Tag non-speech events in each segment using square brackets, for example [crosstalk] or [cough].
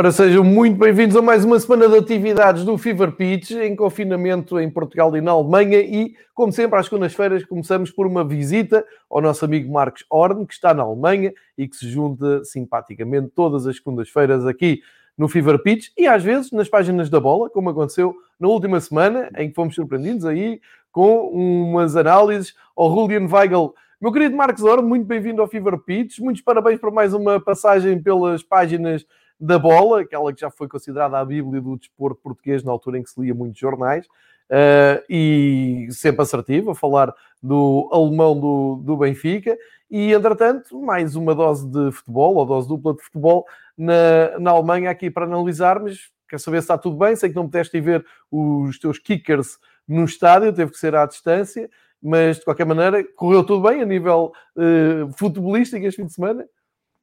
Ora, sejam muito bem-vindos a mais uma semana de atividades do Fever Pitch, em confinamento em Portugal e na Alemanha. E, como sempre, às segundas-feiras começamos por uma visita ao nosso amigo Marcos Horn, que está na Alemanha e que se junta simpaticamente todas as segundas-feiras aqui no Fever Pitch e às vezes nas páginas da bola, como aconteceu na última semana, em que fomos surpreendidos aí com umas análises ao Julian Weigel. Meu querido Marcos Horn, muito bem-vindo ao Fever Pitch. Muitos parabéns por mais uma passagem pelas páginas da bola, aquela que já foi considerada a Bíblia do desporto português na altura em que se lia muitos jornais, uh, e sempre assertivo, a falar do alemão do, do Benfica, e entretanto, mais uma dose de futebol, ou dose dupla de futebol, na, na Alemanha aqui para analisarmos. Quer saber se está tudo bem? Sei que não pudeste ir ver os teus kickers no estádio, teve que ser à distância, mas de qualquer maneira correu tudo bem a nível uh, futebolístico este fim de semana?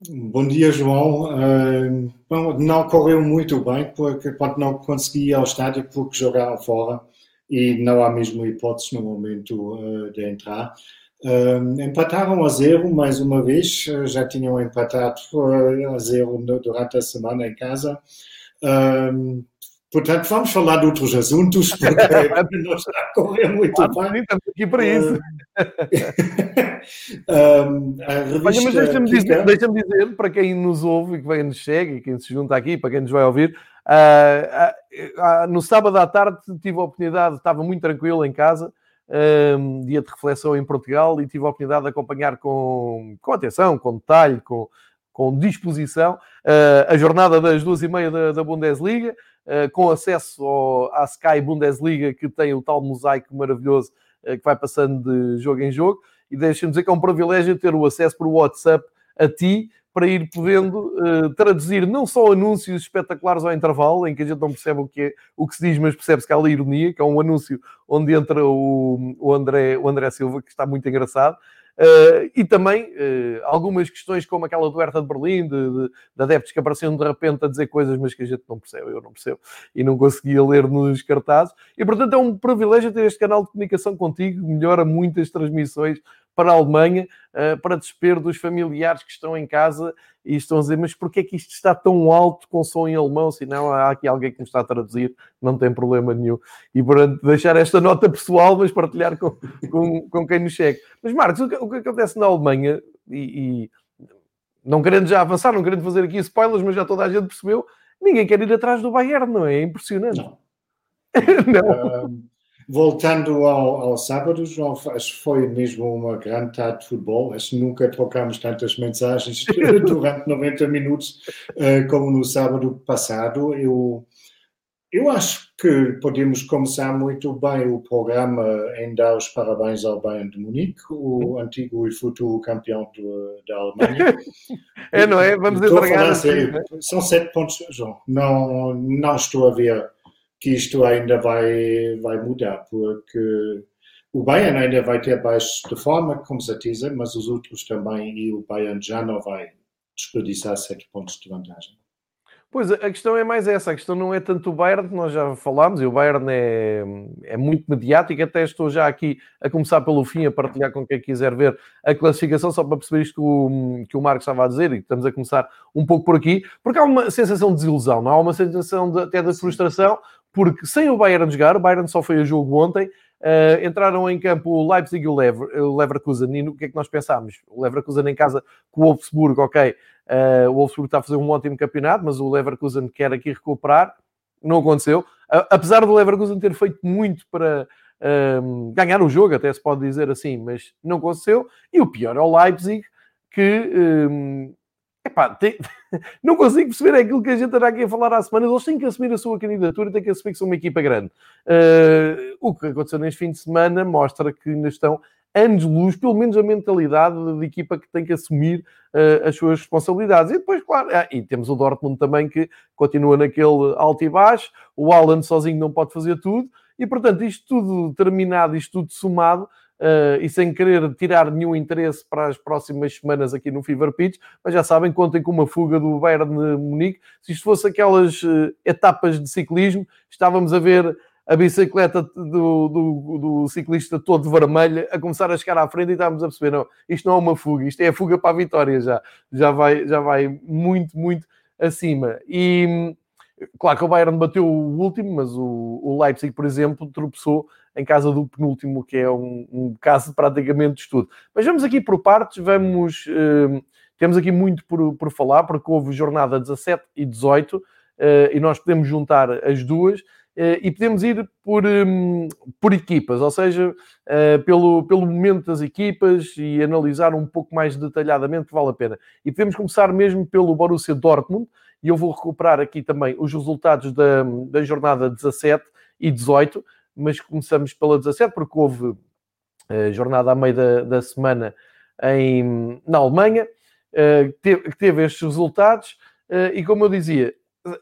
Bom dia, João. Bom, não correu muito bem, porque não consegui ir ao estádio porque jogaram fora e não há mesmo hipótese no momento uh, de entrar. Empataram a zero mais uma vez, já tinham empatado a zero durante a semana em casa. Portanto, vamos falar de outros assuntos, porque [laughs] não está a correr muito claro, bem. Estamos aqui para isso. [laughs] um, Olha, mas deixa-me dizer, deixa dizer, para quem nos ouve e que vem nos chega e quem se junta aqui, para quem nos vai ouvir, uh, uh, uh, no sábado à tarde tive a oportunidade, estava muito tranquilo em casa, um, dia de reflexão em Portugal, e tive a oportunidade de acompanhar com, com atenção, com detalhe, com, com disposição, a jornada das duas e meia da, da Bundesliga. Eh, com acesso ao, à Sky Bundesliga, que tem o tal mosaico maravilhoso eh, que vai passando de jogo em jogo. E deixa-me dizer que é um privilégio ter o acesso por WhatsApp a ti, para ir podendo uh, traduzir não só anúncios espetaculares ao intervalo, em que a gente não percebe o que, é, o que se diz, mas percebe-se que há ali ironia, que é um anúncio onde entra o, o, André, o André Silva, que está muito engraçado, Uh, e também uh, algumas questões como aquela do Hertha de Berlim, de, de, de, adeptos que apareciam de repente a dizer coisas, mas que a gente não percebe, eu não percebo, e não conseguia ler nos cartazes. E portanto é um privilégio ter este canal de comunicação contigo, melhora muitas transmissões para a Alemanha, para desespero dos familiares que estão em casa e estão a dizer, mas porquê é que isto está tão alto com som em alemão? Se não, há aqui alguém que me está a traduzir, não tem problema nenhum. E portanto, deixar esta nota pessoal, mas partilhar com, com, com quem nos chega. Mas Marcos, o que, o que acontece na Alemanha, e, e, não querendo já avançar, não querendo fazer aqui spoilers, mas já toda a gente percebeu, ninguém quer ir atrás do Bayern, não é? É impressionante. Não. [laughs] não. Voltando ao, ao sábado, João, acho que foi mesmo uma grande tarde de futebol. Acho que nunca trocámos tantas mensagens [laughs] durante 90 minutos uh, como no sábado passado. Eu, eu acho que podemos começar muito bem o programa em dar os parabéns ao Bayern de Munique, o antigo e futuro campeão do, da Alemanha. [laughs] É, não é? Vamos entregar. Assim, né? São sete pontos, João. Não, não estou a ver que isto ainda vai, vai mudar, porque o Bayern ainda vai ter baixos de forma, se diz, mas os outros também, e o Bayern já não vai desperdiçar sete pontos de vantagem. Pois, a questão é mais essa, a questão não é tanto o Bayern, nós já falámos, e o Bayern é, é muito mediático, até estou já aqui a começar pelo fim, a partilhar com quem quiser ver a classificação, só para perceber isto que o, que o Marcos estava a dizer, e estamos a começar um pouco por aqui, porque há uma sensação de desilusão, não há uma sensação de, até de frustração, porque sem o Bayern jogar, o Bayern só foi a jogo ontem, uh, entraram em campo o Leipzig e o, Lever, o Leverkusen, e o que é que nós pensámos? O Leverkusen em casa com o Wolfsburg, ok, uh, o Wolfsburg está a fazer um ótimo campeonato, mas o Leverkusen quer aqui recuperar, não aconteceu, uh, apesar do Leverkusen ter feito muito para ganhar o jogo, até se pode dizer assim, mas não aconteceu, e o pior é o Leipzig, que Epá, tem... [laughs] não consigo perceber aquilo que a gente está aqui a falar há semanas. Eles têm que assumir a sua candidatura, têm que assumir que são uma equipa grande. Uh, o que aconteceu neste fim de semana mostra que ainda estão anos-luz, pelo menos a mentalidade de equipa que tem que assumir uh, as suas responsabilidades. E depois, claro, ah, e temos o Dortmund também que continua naquele alto e baixo, o Alan sozinho não pode fazer tudo, e portanto, isto tudo terminado, isto tudo somado, uh, e sem querer tirar nenhum interesse para as próximas semanas aqui no Fever Pitch, mas já sabem, contem com uma fuga do Bayern de Munique. Se isto fosse aquelas uh, etapas de ciclismo, estávamos a ver a bicicleta do, do, do, ciclista todo vermelho a começar a chegar à frente e estávamos a perceber, não, isto não é uma fuga, isto é a fuga para a vitória já. Já vai, já vai muito, muito acima. E claro que o Bayern bateu o último, mas o, o Leipzig, por exemplo, tropeçou em casa do penúltimo, que é um, um caso praticamente de estudo. Mas vamos aqui por partes, vamos. Uh, temos aqui muito por, por falar, porque houve jornada 17 e 18, uh, e nós podemos juntar as duas. Uh, e podemos ir por, um, por equipas, ou seja, pelo, pelo momento das equipas e analisar um pouco mais detalhadamente, vale a pena. E podemos começar mesmo pelo Borussia Dortmund, e eu vou recuperar aqui também os resultados da, da jornada 17 e 18, mas começamos pela 17, porque houve uh, jornada a meio da, da semana em, na Alemanha, uh, teve, teve estes resultados, uh, e como eu dizia,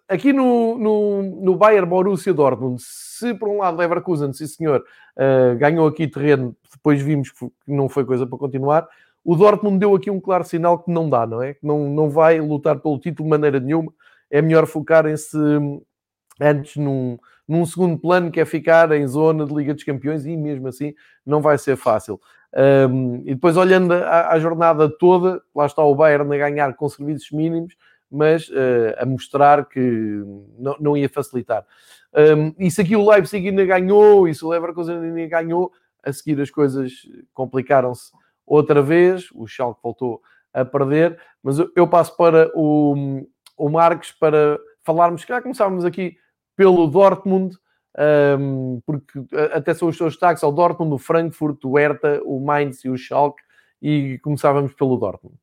aqui no, no, no Bayern Borussia Dortmund, se por um lado Leverkusen, sim senhor, ganhou aqui terreno, depois vimos que não foi coisa para continuar, o Dortmund deu aqui um claro sinal que não dá, não é? Que não, não vai lutar pelo título de maneira nenhuma, é melhor focarem-se antes num, num segundo plano, que é ficar em zona de Liga dos Campeões, e mesmo assim não vai ser fácil. Um, e depois olhando a, a, jornada toda, lá está o Bayern a ganhar com serviços mínimos, mas uh, a mostrar que não, não ia facilitar. Um, e se aqui o Leipzig ainda ganhou, e se o Leverkusen ainda ganhou, a seguir as coisas complicaram-se outra vez, o Schalke voltou a perder, mas eu, passo para o, o Marcos para falarmos, cá começámos aqui pelo Dortmund, um, porque até são os seus destaques ao Dortmund, o Frankfurt, o Hertha, o Mainz e o Schalke, e começávamos pelo Dortmund.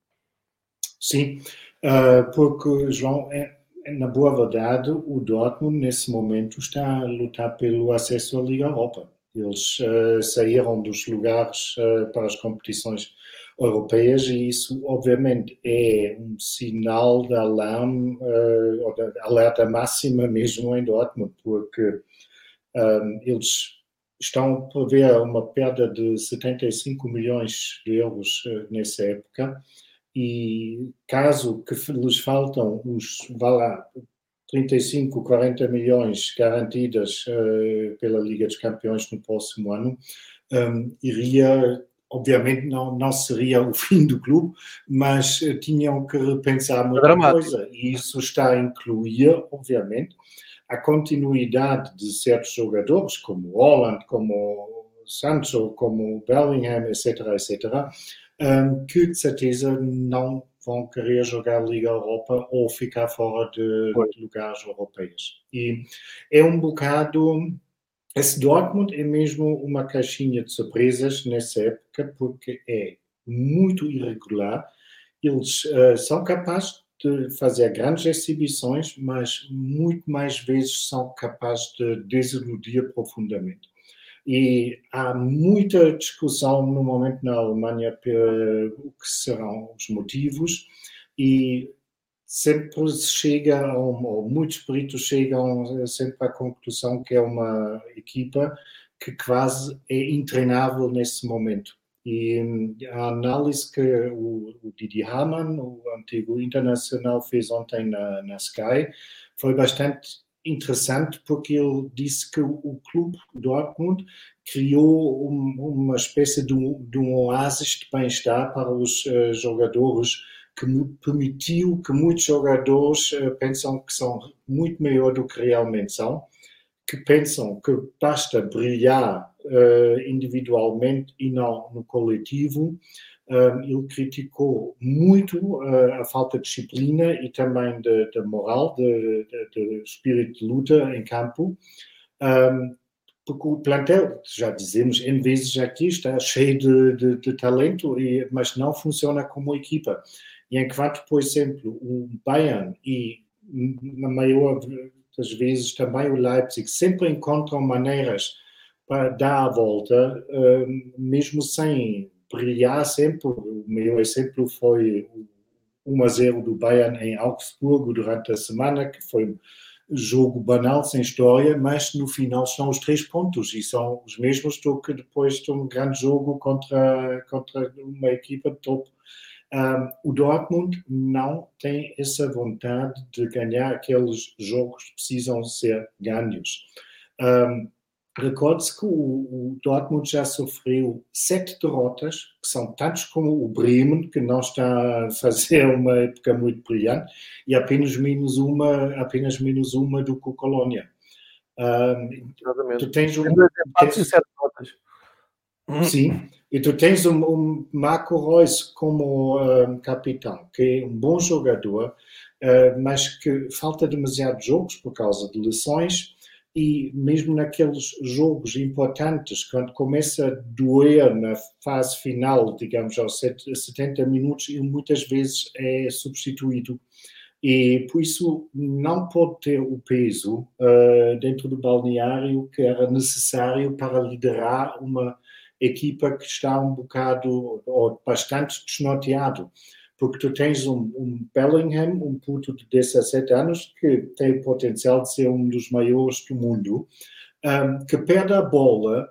Sim, uh, porque, João, é, é, na boa verdade, o Dortmund, nesse momento, está a lutar pelo acesso à Liga Europa. Eles uh, saíram dos lugares uh, para as competições europeias e isso, obviamente, é um sinal de alarme, uh, ou de alerta máxima mesmo em Dortmund, porque um, eles estão a prever uma perda de 75 milhões de euros nessa época. E caso que lhes faltam os, vá lá, 35, 40 milhões garantidas uh, pela Liga dos Campeões no próximo ano, um, iria, obviamente não, não seria o [laughs] fim do clube, mas uh, tinham que repensar muita Dramático. coisa. E isso está a incluir, obviamente, a continuidade de certos jogadores, como Holland, como Sancho, como Bellingham, etc., etc., um, que de certeza não vão querer jogar Liga Europa ou ficar fora de, de lugares europeus. E é um bocado. Esse Dortmund é mesmo uma caixinha de surpresas nessa época, porque é muito irregular. Eles uh, são capazes de fazer grandes exibições, mas muito mais vezes são capazes de desiludir profundamente. E há muita discussão no momento na Alemanha o que serão os motivos e sempre se chega, ou muitos peritos chegam sempre à conclusão que é uma equipa que quase é intreinável nesse momento. E a análise que o, o Didi Hamann, o antigo internacional, fez ontem na, na Sky foi bastante interessante porque ele disse que o clube Dortmund criou um, uma espécie de um, de um oásis de bem-estar para os uh, jogadores que permitiu que muitos jogadores uh, pensam que são muito maior do que realmente são, que pensam que basta brilhar uh, individualmente e não no coletivo ele criticou muito uh, a falta de disciplina e também de, de moral, de, de, de, espírito de luta em campo, porque o plantel, já dizemos em vezes aqui, está cheio de, talento, e, mas não funciona como equipa. E enquanto, por exemplo, o Bayern e, na maior das vezes, também o Leipzig sempre encontram maneiras para dar a volta, mesmo sem brilhar sempre. O meu exemplo foi o 1 a 0 do Bayern em Augsburgo durante a semana, que foi um jogo banal, sem história, mas no final são os três pontos e são os mesmos do que depois de um grande jogo contra, contra uma equipa de. Um, o Dortmund não tem essa vontade de ganhar aqueles jogos que precisam ser ganhos. Um, Recorde-se que o, o, Dortmund já sofreu sete derrotas, que são tantos como o Bremen, que não está a fazer [laughs] uma época muito brilhante, e apenas menos uma, apenas menos uma do que o Colônia. Um, tu tens um. Tens, sete derrotas. Sim, e tu tens um, um Marco Reus como um, capitão, que é um bom jogador, uh, mas que falta demasiados jogos por causa de lesões e mesmo naqueles jogos importantes, quando começa a doer na fase final, digamos, aos 70 minutos, ele muitas vezes é substituído. E por isso não pode ter o peso uh, dentro do balneário que era necessário para liderar uma equipa que está um bocado ou bastante desnorteado porque tu tens um, um, Bellingham, um puto de 17 anos, que tem potencial de ser um dos maiores do mundo, um, que perde a bola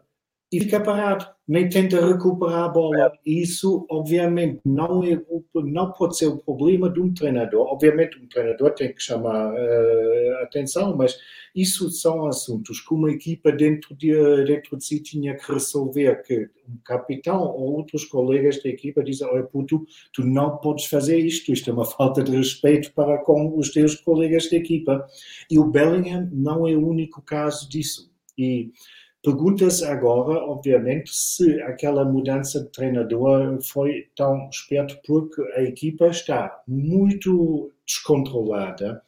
e fica parado, nem tenta recuperar a bola. Isso, obviamente, não, é, não pode ser o problema de um treinador. Obviamente, um treinador tem que chamar uh, atenção, mas isso são assuntos que uma equipa dentro de, dentro de si tinha que resolver, que um capitão ou outros colegas da equipa dizem, olha puto, tu não podes fazer isto, isto é uma falta de respeito para com os teus colegas da equipa. E o Bellingham não é o único caso disso. E Pergunta-se agora, obviamente, se aquela mudança de treinador foi tão esperto, porque a equipa está muito descontrolada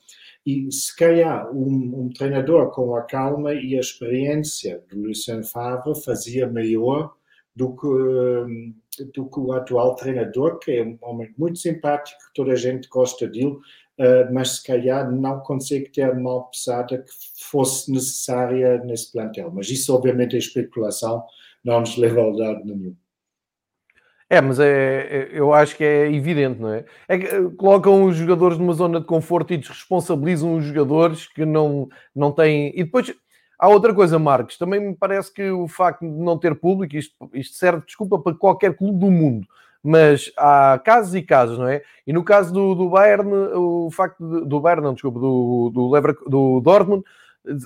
e se calhar um, um treinador com a calma e a experiência do Lucien Favre fazia melhor do que, do que o atual treinador, que é um homem muito simpático, toda a gente gosta dele, mas se calhar não consegue ter a mão pesada que fosse necessária nesse plantel. Mas isso, obviamente, é especulação, não nos leva a lado nenhum. É, mas é, é, eu acho que é evidente, não é? É que eh, colocam os jogadores numa zona de conforto e desresponsabilizam os jogadores que não, não têm. E depois há outra coisa, Marcos, também me parece que o facto de não ter público, isto, isto serve, desculpa, para qualquer clube do mundo mas há casos e casos, não é? E no caso do, do Bayern, o facto de, do Bayern, não, desculpa, do, do, Lever, do Dortmund,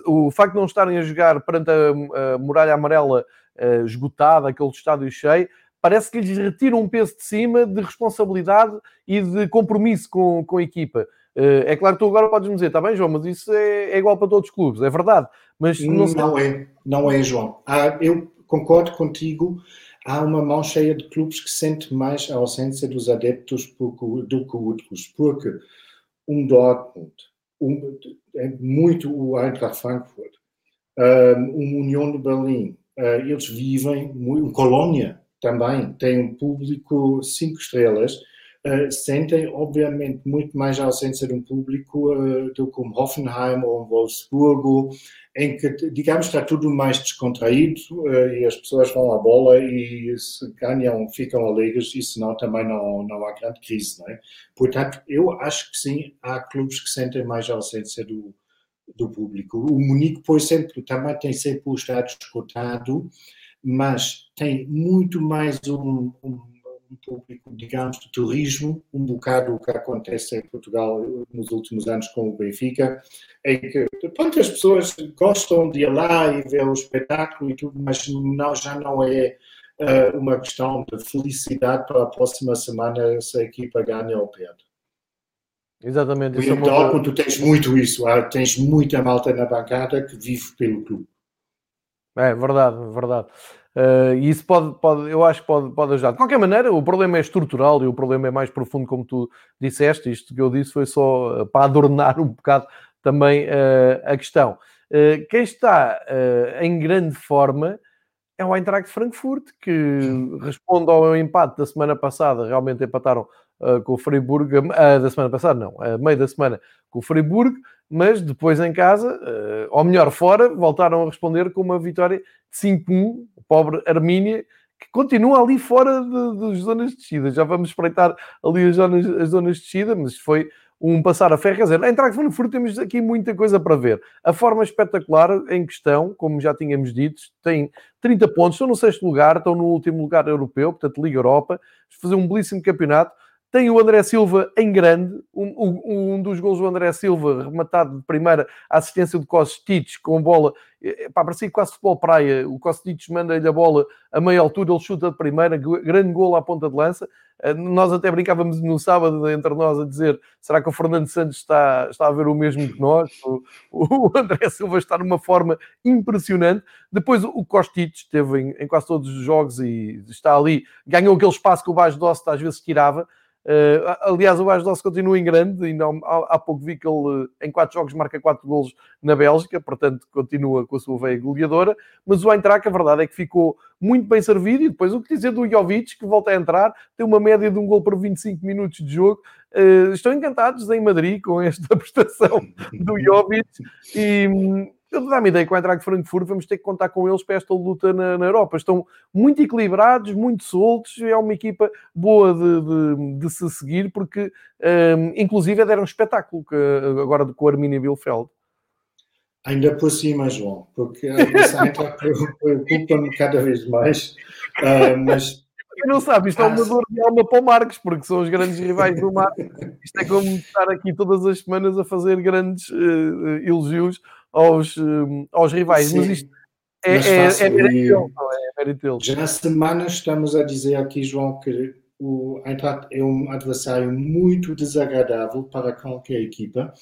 o facto de não estarem a jogar perante a, a muralha amarela uh, esgotada, aquele estádio cheio, parece que lhes retira um peso de cima de responsabilidade e de compromisso com, com a equipa. Uh, é claro que tu agora podes me dizer, está bem, João, mas isso é, é, igual para todos os clubes, é verdade. Mas não, não é, não é, João. Ah, eu concordo contigo há uma mão cheia de clubes que sente mais a ausência dos adeptos do que outros, porque um Dortmund, um, é muito o Eintracht Frankfurt, um União de Berlim, uh, eles vivem, um Colônia também, tem um público cinco estrelas, uh, sentem, obviamente, muito mais a ausência de um público uh, do que um Hoffenheim ou um Wolfsburgo, em que, digamos, está tudo mais descontraído uh, e as pessoas vão à bola e se ganham, ficam alegres e senão também não, não há grande crise, não é? Portanto, eu acho que sim, há clubes que sentem mais a ausência do, do público. O Munique, por exemplo, também tem sempre o estado escutado, mas tem muito mais um, um um público, digamos, de turismo, um bocado o que acontece em Portugal nos últimos anos com o Benfica, em que pronto, as pessoas gostam de ir lá e ver o espetáculo e tudo, mas não, já não é uh, uma questão de felicidade para a próxima semana se a equipa ganha ou perde. Exatamente. E então, é tu tens muito isso, tens muita malta na bancada que vive pelo clube. É verdade, verdade. Uh, e isso pode, pode, eu acho que pode, pode ajudar. De qualquer maneira, o problema é estrutural e o problema é mais profundo, como tu disseste. Isto que eu disse foi só uh, para adornar um bocado também uh, a questão. quem está em grande forma é o Eintracht Frankfurt, que responde ao empate da semana passada. Realmente empataram com o Freiburg, da semana passada, não, a meio da semana com o Freiburg, mas depois em casa, ou melhor, fora, voltaram a responder com uma vitória de 5-1 pobre Armínia, que continua ali fora das zonas de descida. Já vamos espreitar ali as zonas, as zonas de descida, mas foi um passar a ferro. Quer dizer, em Trago Furo temos aqui muita coisa para ver. A forma espetacular em questão, como já tínhamos dito, tem 30 pontos, estão no sexto lugar, estão no último lugar europeu, portanto, Liga Europa, fazer um belíssimo campeonato. Tem o André Silva em grande, um, um, um dos gols do André Silva, rematado de primeira, assistência de Kostic com bola, pá, parecia quase futebol praia, o Kostic manda-lhe a bola a meia altura, ele chuta de primeira, grande gol à ponta de lança, eh, nós até brincávamos no sábado entre nós a dizer, será que o Fernando Santos está, está a ver o mesmo que nós? O, o [laughs] André Silva está numa forma impressionante, depois o Kostic esteve em, em, quase todos os jogos e está ali, ganhou aquele espaço que o Baixo Doce às vezes tirava, Uh, aliás, o Doce continua em grande, ainda há, há, pouco vi que ele em quatro jogos marca quatro golos na Bélgica, portanto continua com a sua veia goleadora, mas o Eintracht, a verdade é que ficou muito bem servido, e depois o que dizer do Jovic, que volta a entrar, tem uma média de um gol por 25 minutos de jogo, uh, estão encantados em Madrid com esta [laughs] prestação do Jovic, e dá-me ideia que o Eintracht Frankfurt vamos ter que contar com eles para esta luta na, na Europa. Estão muito equilibrados, muito soltos, é uma equipa boa de, de, de se seguir, porque um, inclusive deram um espetáculo que, agora com o Arminia Bielefeld. Ainda por cima, João, porque a Eintracht preocupa-me cada vez mais, uh, mas quem não sabe, isto é uma dor de alma para o Marcos, porque são os grandes rivais do Marcos. Isto é como estar aqui todas as semanas a fazer grandes uh, elogios aos, hum, aos rivais. Sim. Mas isto é, Mas é, é, mérito é Já há semanas estamos a dizer aqui, João, que o Eintracht é um adversário muito desagradável para qualquer equipa.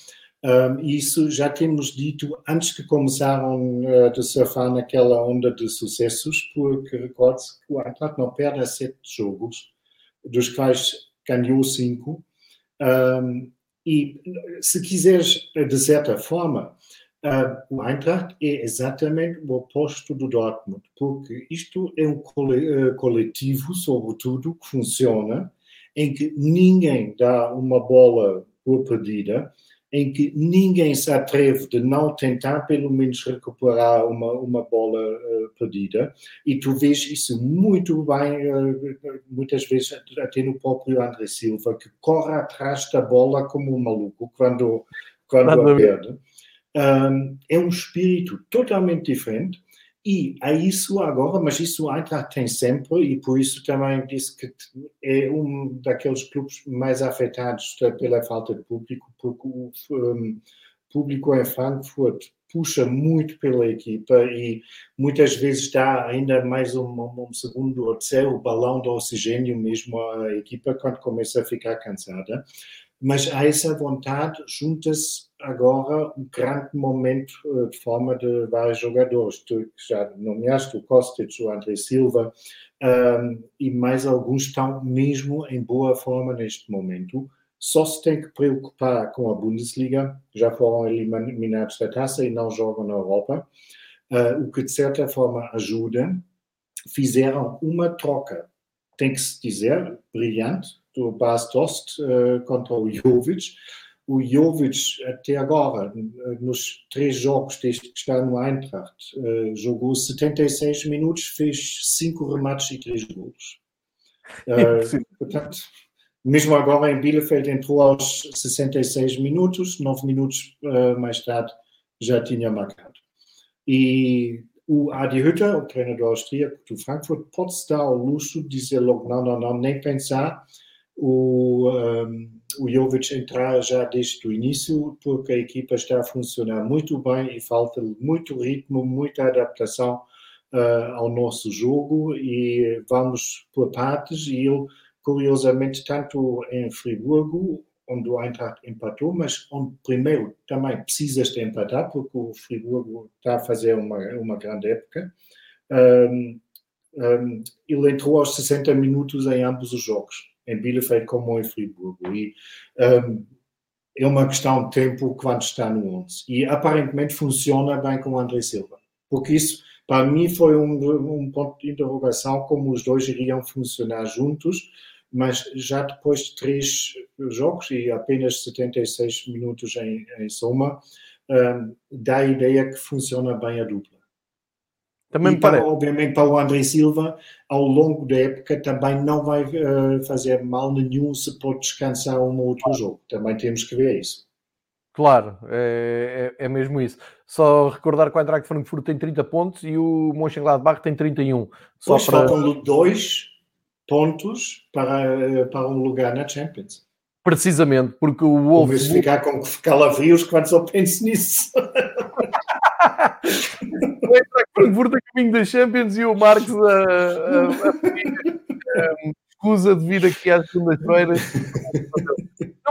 Um, isso já temos dito antes que começaram uh, de surfar naquela onda de sucessos, porque recorde-se que o Eintracht não perde a sete jogos, dos quais ganhou cinco. Um, e se quiseres, de certa forma, o Eintracht é exatamente o oposto do Dortmund, porque isto é um ah, coletivo, sobretudo, que funciona, em que ninguém dá uma bola por perdida, em que ninguém se atreve de não tentar pelo menos recuperar uma, uma bola uh, perdida, e tu vês isso muito bem, uh, muitas vezes até no próprio André Silva, que corre atrás da bola como um maluco quando, quando a perde um, é um espírito totalmente diferente e a isso agora, mas isso a Eintracht tem sempre e por isso também disse que é um daqueles clubes mais afetados pela falta de público, porque o um, público em Frankfurt puxa muito pela equipa e muitas vezes dá ainda mais um, um segundo ou terceiro balão de oxigênio mesmo à equipa quando começa a ficar cansada. Mas a essa vontade junta-se agora um grande momento eh, de forma de vários jogadores. Tu já nomeaste o Kostic, o André Silva, um, e mais alguns estão mesmo em boa forma neste momento. Só se tem que preocupar com a Bundesliga, já foram eliminados da taça e não jogam na Europa, uh, o que de certa forma ajuda. Fizeram uma troca, tem que se dizer, brilhante, do Bas Dost uh, contra o Jovic. O Jovic, até agora, nos três jogos desde que está no Eintracht, uh, jogou 76 minutos, fez cinco remates e três golos. Uh, [laughs] portanto, mesmo agora em Bielefeld entrou aos 66 minutos, nove minutos mais tarde já tinha marcado. E o Adi Hütter, o treinador austríaco do Frankfurt, pode estar ao luxo de dizer logo, não, não, não, nem pensar, o, um, o Jovic entrar já desde o início, porque a equipa está a funcionar muito bem e falta muito ritmo, muita adaptação uh, ao nosso jogo e vamos por partes. E eu, curiosamente, tanto em Friburgo, onde o Eintracht empatou, mas onde primeiro também precisas de empatar, porque o Friburgo está a fazer uma, uma grande época, um, um, ele entrou aos 60 minutos em ambos os jogos em Bielefeld como em Friburgo. E um, é uma questão de tempo quando está no 11. E aparentemente funciona bem com o André Silva. Porque isso, para mim, foi um, um ponto de interrogação como os dois iriam funcionar juntos, mas já depois de três jogos e apenas 76 minutos em, em soma, um, dá a ideia que funciona bem a dupla. Também e para, obviamente para o André Silva, ao longo da época também não vai uh, fazer mal nenhum se pode descansar um ou outro jogo. Também temos que ver isso. Claro, é, é, é mesmo isso. Só recordar que o Eintracht Frankfurt tem 30 pontos e o Mönchengladbach tem 31. Só pois para... faltam dois pontos para, para um lugar na Champions. Precisamente, porque o Wolves. Vamos ficar com calafrios quando só penso nisso. [laughs] o Eintracht Frankfurt a caminho da Champions e o Marcos a, a, a, a escusa de vir aqui às segundas-feiras.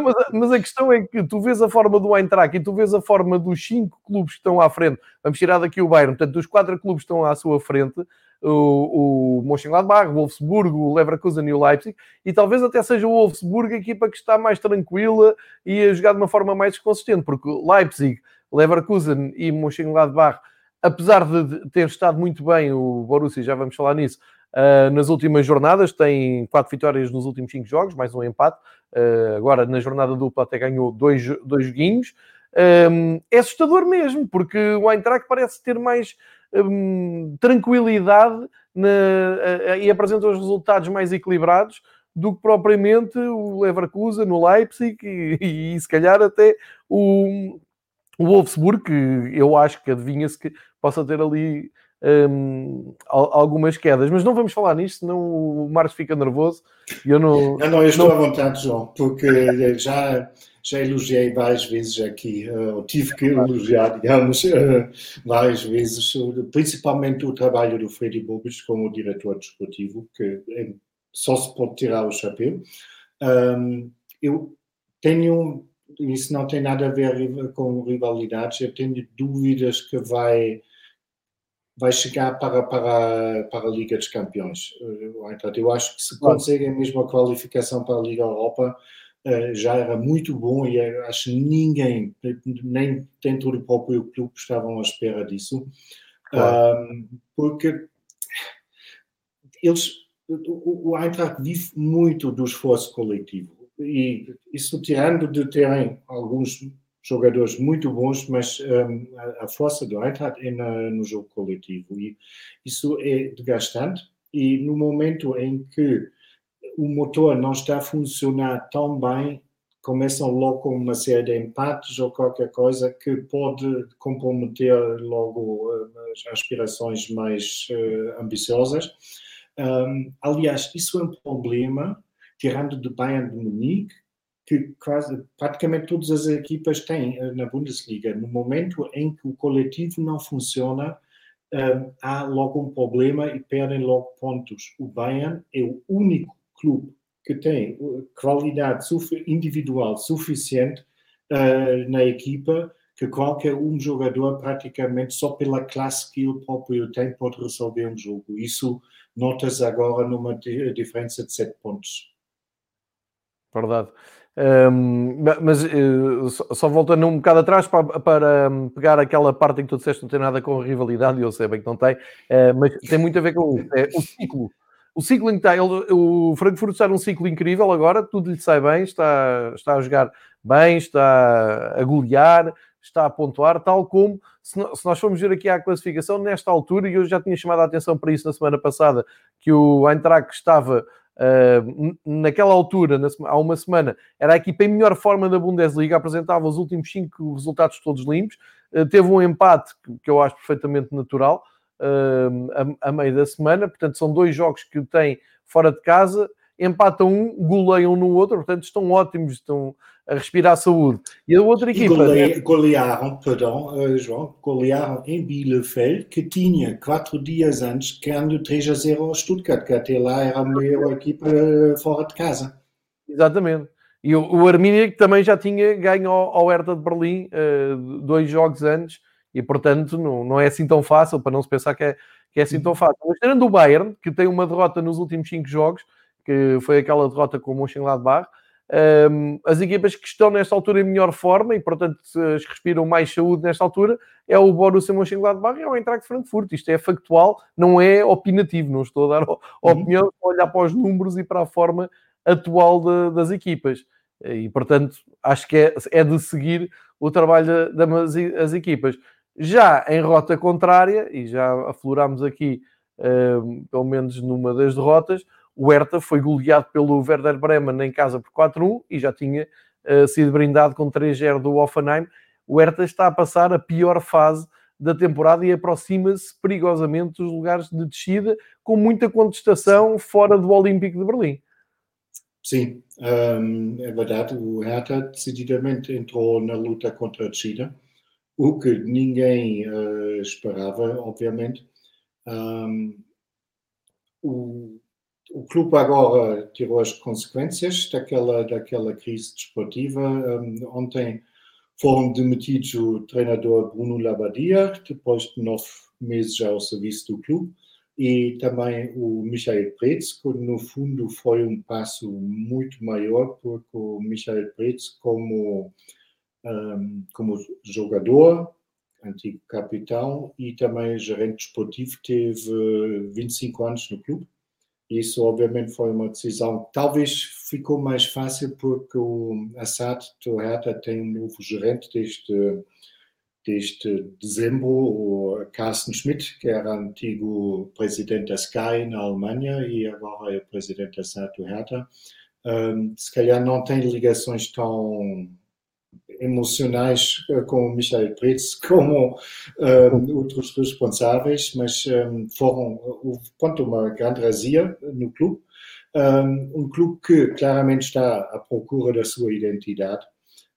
Mas, mas, a questão é que tu vês a forma do Eintracht e tu vês a forma dos cinco clubes que estão à frente. Vamos tirar daqui o Bayern. Portanto, dos quatro clubes que estão à sua frente, o, o Mönchengladbach, o Wolfsburgo, o Leverkusen e o Leipzig, e talvez até seja o Wolfsburgo a equipa que está mais tranquila e a jogar de uma forma mais consistente, porque Leipzig, Leverkusen e Mönchengladbach, apesar de ter estado muito bem o Borussia, já vamos falar nisso, uh, nas últimas jornadas, tem quatro vitórias nos últimos cinco jogos, mais um empate, uh, agora na jornada dupla até ganhou dois, dois joguinhos, um, é assustador mesmo, porque o Eintracht parece ter mais um, tranquilidade na, e apresenta os resultados mais equilibrados do que propriamente o Leverkusen, o Leipzig e, e, e se calhar até o, o Wolfsburg, que eu acho que adivinha-se que possa ter ali um, algumas quedas, mas não vamos falar nisto, senão o Marcos fica nervoso eu não. Não, não, eu estou não... à vontade, João, porque já já elogiei várias vezes aqui, uh, tive que elogiar, digamos, uh, várias vezes, principalmente o trabalho do Freddy Bogus como diretor desportivo, que é, só se pode tirar o chapéu. Um, eu tenho, isso não tem nada a ver com rivalidades, eu tenho dúvidas que vai vai chegar para, para, para a Liga dos Campeões. Eu acho que se conseguem mesmo a qualificação para a Liga Europa, eh, já era muito bom e acho que ninguém, nem dentro do próprio clube, estavam à espera disso. Claro. Porque eles, o, o Eintracht vive muito do esforço coletivo. E isso tirando de terem alguns jogadores muito bons, mas um, a, a, força do Eintracht é na, no jogo coletivo. E isso é desgastante. E no momento em que o motor não está a funcionar tão bem, começam logo com uma série de empates ou qualquer coisa que pode comprometer logo as aspirações mais uh, ambiciosas. Um, aliás, isso é um problema, tirando do Bayern de Munique, que quase, praticamente todas as equipas têm uh, na Bundesliga. No momento em que o coletivo não funciona, um, há logo um problema e perdem logo pontos. O Bayern é o único clube que tem qualidade individual suficiente uh, na equipa que qualquer um jogador, praticamente só pela classe que ele próprio tem, pode resolver um jogo. Isso notas agora numa diferença de 7 pontos. Verdade. Um, mas uh, só voltando um bocado atrás para, para um, pegar aquela parte em que tu disseste que não tem nada com rivalidade, eu sei bem que não tem, uh, mas tem muito a ver com é, o ciclo o ciclo em que está, ele, o Frankfurt está num ciclo incrível agora, tudo lhe sai bem, está, está a jogar bem, está a golear, está a pontuar, tal como se nós formos ver aqui à classificação, nesta altura, e eu já tinha chamado a atenção para isso na semana passada, que o Eintracht estava Uh, naquela altura, na, há uma semana, era a equipa em melhor forma da Bundesliga, apresentava os últimos cinco resultados todos limpos, uh, teve um empate que, que eu acho perfeitamente natural, a, a, meio da semana. Portanto, são dois jogos que têm fora de casa, empatam um, goleiam no outro, portanto, estão ótimos, estão a respirar saúde. E a outra equipa. E golearam, perdão, uh, João, golearam em Bielefeld, que tinha quatro dias antes ganho 3 a 0 ao Stuttgart, que até lá era a melhor equipa uh, fora de casa. Exatamente. E o, o Arminia que também já tinha ganho ao, ao Hertha de Berlim uh, dois jogos antes e portanto não, não é assim tão fácil para não se pensar que é, que é assim tão fácil. Mas tirando o Bayern, que tem uma derrota nos últimos cinco jogos, que foi aquela derrota com o Mönchengladbach, um, as equipas que estão nesta altura em melhor forma e portanto as que respiram mais saúde nesta altura é o Borussia Mönchengladbach e é o Eintracht Frankfurt. Isto é factual, não é opinativo, não estou a dar uhum. opinião, estou a olhar para os números e para a forma atual de, das equipas. E portanto acho que é, é de seguir o trabalho das equipas. Já em rota contrária, e já aflorámos aqui, uh, pelo menos numa das derrotas, o Hertha foi goleado pelo Werder Bremen em casa por 4-1 e já tinha uh, sido brindado com 3-0 do Offenheim. O Hertha está a passar a pior fase da temporada e aproxima-se perigosamente dos lugares de descida, com muita contestação fora do Olímpico de Berlim. Sim, um, é verdade. O Hertha decididamente entrou na luta contra a descida, o que ninguém uh, esperava, obviamente. Um, o, o clube agora tirou as consequências daquela, daquela crise desportiva. Um, ontem foram demitidos o treinador Bruno Labadia, depois de nove meses ao serviço do clube, e também o Michael Pretz, que no fundo foi um passo muito maior, porque o Michael Pretz, como, um, como jogador, antigo capitão e também gerente desportivo, teve 25 anos no clube isso, obviamente, foi uma decisão. Talvez ficou mais fácil porque o Assad do Hertha tem um novo gerente desde, desde dezembro, o Carsten Schmidt, que era antigo presidente da Sky na Alemanha e agora é presidente da Assad do Hertha. Um, se calhar não tem ligações tão emocionais eh, com o Michael Pretz [laughs] como um, outros responsáveis, mas um, foram houve pronto, uma grande razia no clube. Um, um, clube que claramente está à procura da sua identidade.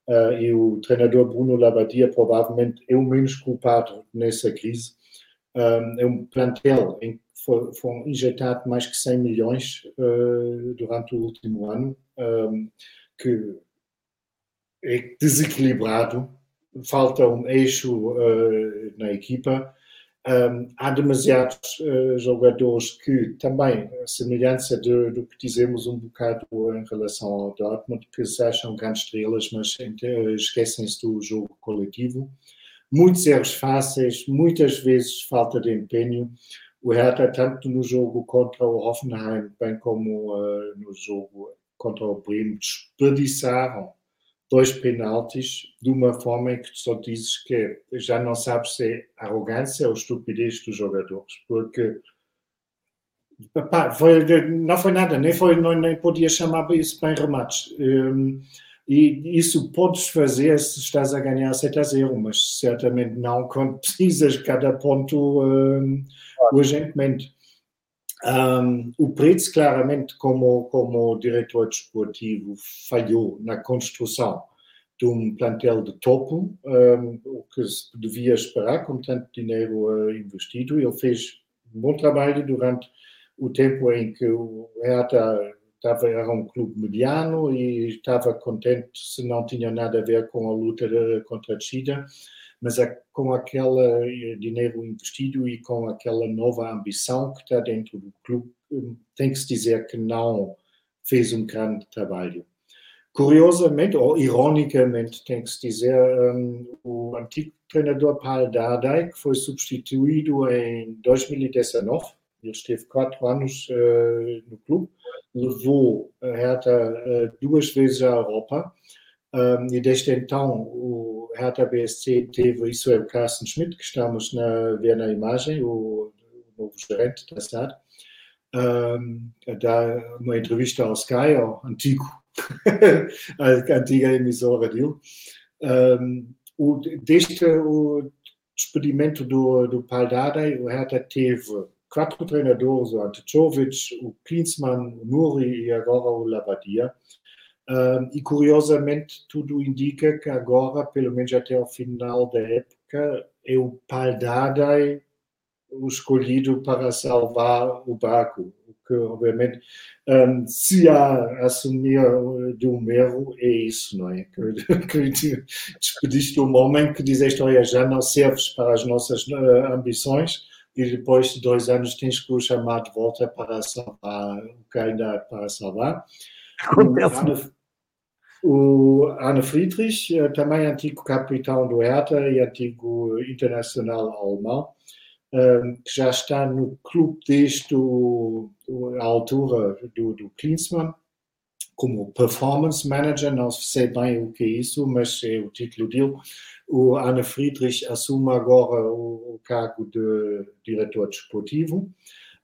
Uh, e o treinador Bruno Labadia provavelmente é o menos culpado nessa crise. Um, é um plantel em que foram injetados mais que 100 milhões uh, durante o último ano, um, que é desequilibrado, falta um eixo uh, na equipa. Um, há demasiados uh, jogadores que também, a semelhança de, do que dizemos um bocado em relação ao Dortmund, que se acham grandes estrelas, mas esquecem-se do jogo coletivo. Muitos erros fáceis, muitas vezes falta de empenho. O Hertha, tanto no jogo contra o Hoffenheim, bem como uh, no jogo contra o Bremen, desperdiçaram dois penaltis de uma forma em que só dizes que já não sabes se é arrogância ou estupidez dos jogadores, porque foi, não foi nada, nem, foi, não, nem podia chamar isso bem remates. Um, e isso podes fazer se estás a ganhar 7 a 0, mas certamente não quando precisas cada ponto um, urgentemente. Um, o Pretz, claramente, como, como diretor desportivo, falhou na construção de um plantel de topo, um, o que se devia esperar, com tanto dinheiro uh, investido. Ele fez um bom trabalho durante o tempo em que o Hertha estava, era um clube mediano e estava contente se não tinha nada a ver com a luta contra a descida mas é com aquele eh, dinheiro investido e com aquela nova ambição que está dentro do clube, hum, tem que se dizer que não fez um grande trabalho. Curiosamente, ou ironicamente, tem que se dizer, um, o antigo treinador Paul Dardai, que foi substituído em 2019, ele esteve quatro anos uh, no clube, levou a Hertha uh, duas vezes à Europa, um, e desde então o Hertha BSC teve, isso é o Carsten Schmidt, que estamos a ver na imagem, o, o novo gerente da SAD, um, uma entrevista ao Sky, ao antigo, [laughs] a antiga emissora dele. Um, o, desde o despedimento do, do Paldadei, o Hertha teve quatro treinadores, o Antichovic, o Klinsmann, o Nuri e agora o Labadia. E curiosamente, tudo indica que agora, pelo menos até ao final da época, é o Paldadei o escolhido para salvar o barco. Que, obviamente, se há assumir de um erro, é isso, não é? Que, que [laughs] despediste um homem que dizeste, olha, já não serves para as nossas uh, ambições, e depois de dois anos tens que o chamar de volta para salvar o que ainda para salvar. Acontece. O Arne Friedrich, eh, também antigo capitão do Hertha e antigo internacional alemão, eh, que já está no clube desde a altura do, do Klinsmann, como performance manager, não sei bem o que é isso, mas é o título dele. O Arne Friedrich assume agora o, cargo de diretor desportivo,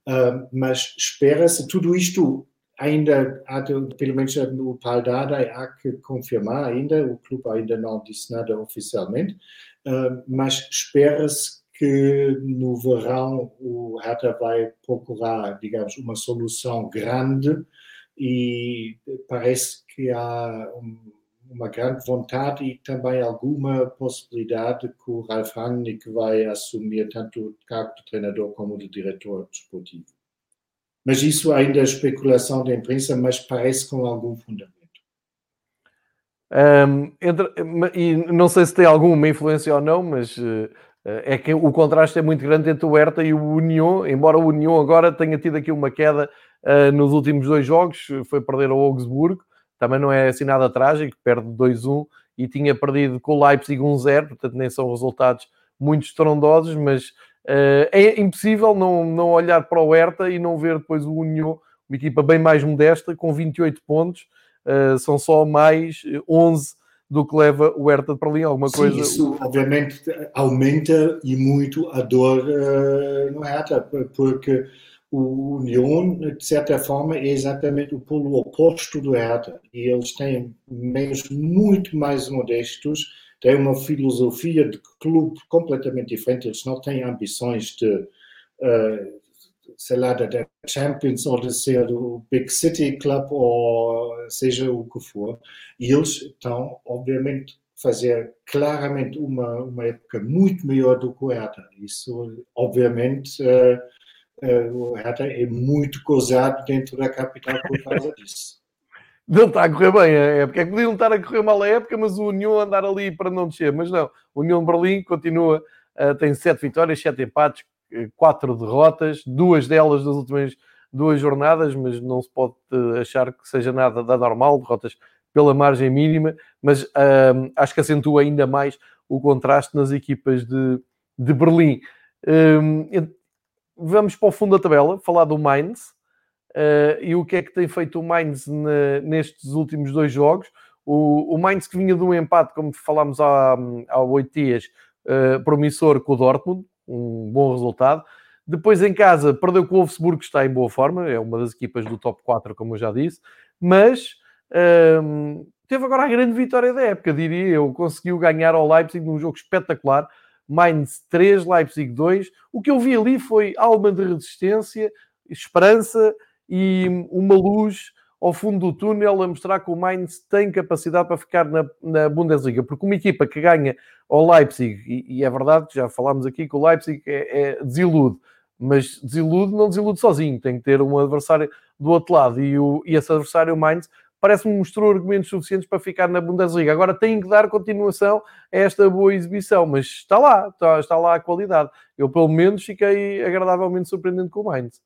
uh, mas espera-se, tudo isto ainda há, pelo menos no Paldada, há que confirmar ainda, o clube ainda não disse nada oficialmente, uh, mas espera-se que no verão o Hertha vai procurar, digamos, uma solução grande e parece que há uma grande vontade e também alguma possibilidade que o Ralf Rangnick vai assumir tanto o cargo de treinador como de diretor desportivo. Mas isso ainda é especulação da imprensa, mas parece com algum fundamento. Um, entre, e não sei se tem alguma influência ou não, mas uh, é que o contraste é muito grande entre o Hertha e o Union, embora o Union agora tenha tido aqui uma queda uh, nos últimos dois jogos, foi perder ao Augsburgo, também não é assim nada trágico, perde 2-1 e tinha perdido com o Leipzig 1-0, portanto nem são resultados muito estrondosos, mas é impossível não, não olhar para o Hertha e não ver depois o Union, uma equipa bem mais modesta, com 28 pontos, uh, são só mais 11 do que leva o Hertha de Berlim, alguma Sim, coisa... isso obviamente aumenta e muito a dor uh, no Hertha, porque o Union, de certa forma, é exatamente o polo oposto do Hertha. E eles têm meios muito mais modestos, têm uma filosofia de clube completamente diferente. Eles não têm ambições de, uh, sei lá, da Champions ou de ser o Big City Club ou seja o que for. E eles estão, obviamente, fazer claramente uma, uma época muito melhor do que o Hertha. Isso, obviamente, uh, uh, o Hertha é muito gozado dentro da capital por causa disso. Não está a correr bem a época. É que podiam estar a correr mal a época, mas o União andar ali para não descer. Mas não, o União Berlim continua, uh, tem sete vitórias, sete empates, eh, quatro derrotas, duas delas das últimas duas jornadas, mas não se pode achar que seja nada da normal, derrotas pela margem mínima, mas uh, acho que acentua ainda mais o contraste nas equipas de, de Berlim. Uh, vamos para o fundo da tabela, falar do Mainz uh, e o que é que tem feito o Mainz nestes últimos dois jogos. O, o Mainz que vinha de um empate, como falámos há, há oito dias, uh, promissor com o Dortmund, um bom resultado. Depois em casa perdeu com o Wolfsburg, que está em boa forma, é uma das equipas do top 4, como eu já disse, mas um, teve agora a grande vitória da época, diria eu. Conseguiu ganhar ao Leipzig num jogo espetacular, Mainz 3, Leipzig 2. O que eu vi ali foi alma de resistência, esperança e uma luz ao fundo do túnel a mostrar que o Mainz tem capacidade para ficar na, na Bundesliga, porque uma equipa que ganha ao Leipzig, e, e é verdade, já falámos aqui que o Leipzig é, é, desilude, mas desilude não desilude sozinho, tem que ter um adversário do outro lado, e, o, e esse adversário, o Mainz, parece-me mostrou argumentos suficientes para ficar na Bundesliga. Agora tem que dar continuação a esta boa exibição, mas está lá, está, está lá a qualidade. Eu, pelo menos, fiquei agradavelmente surpreendente com o Mainz.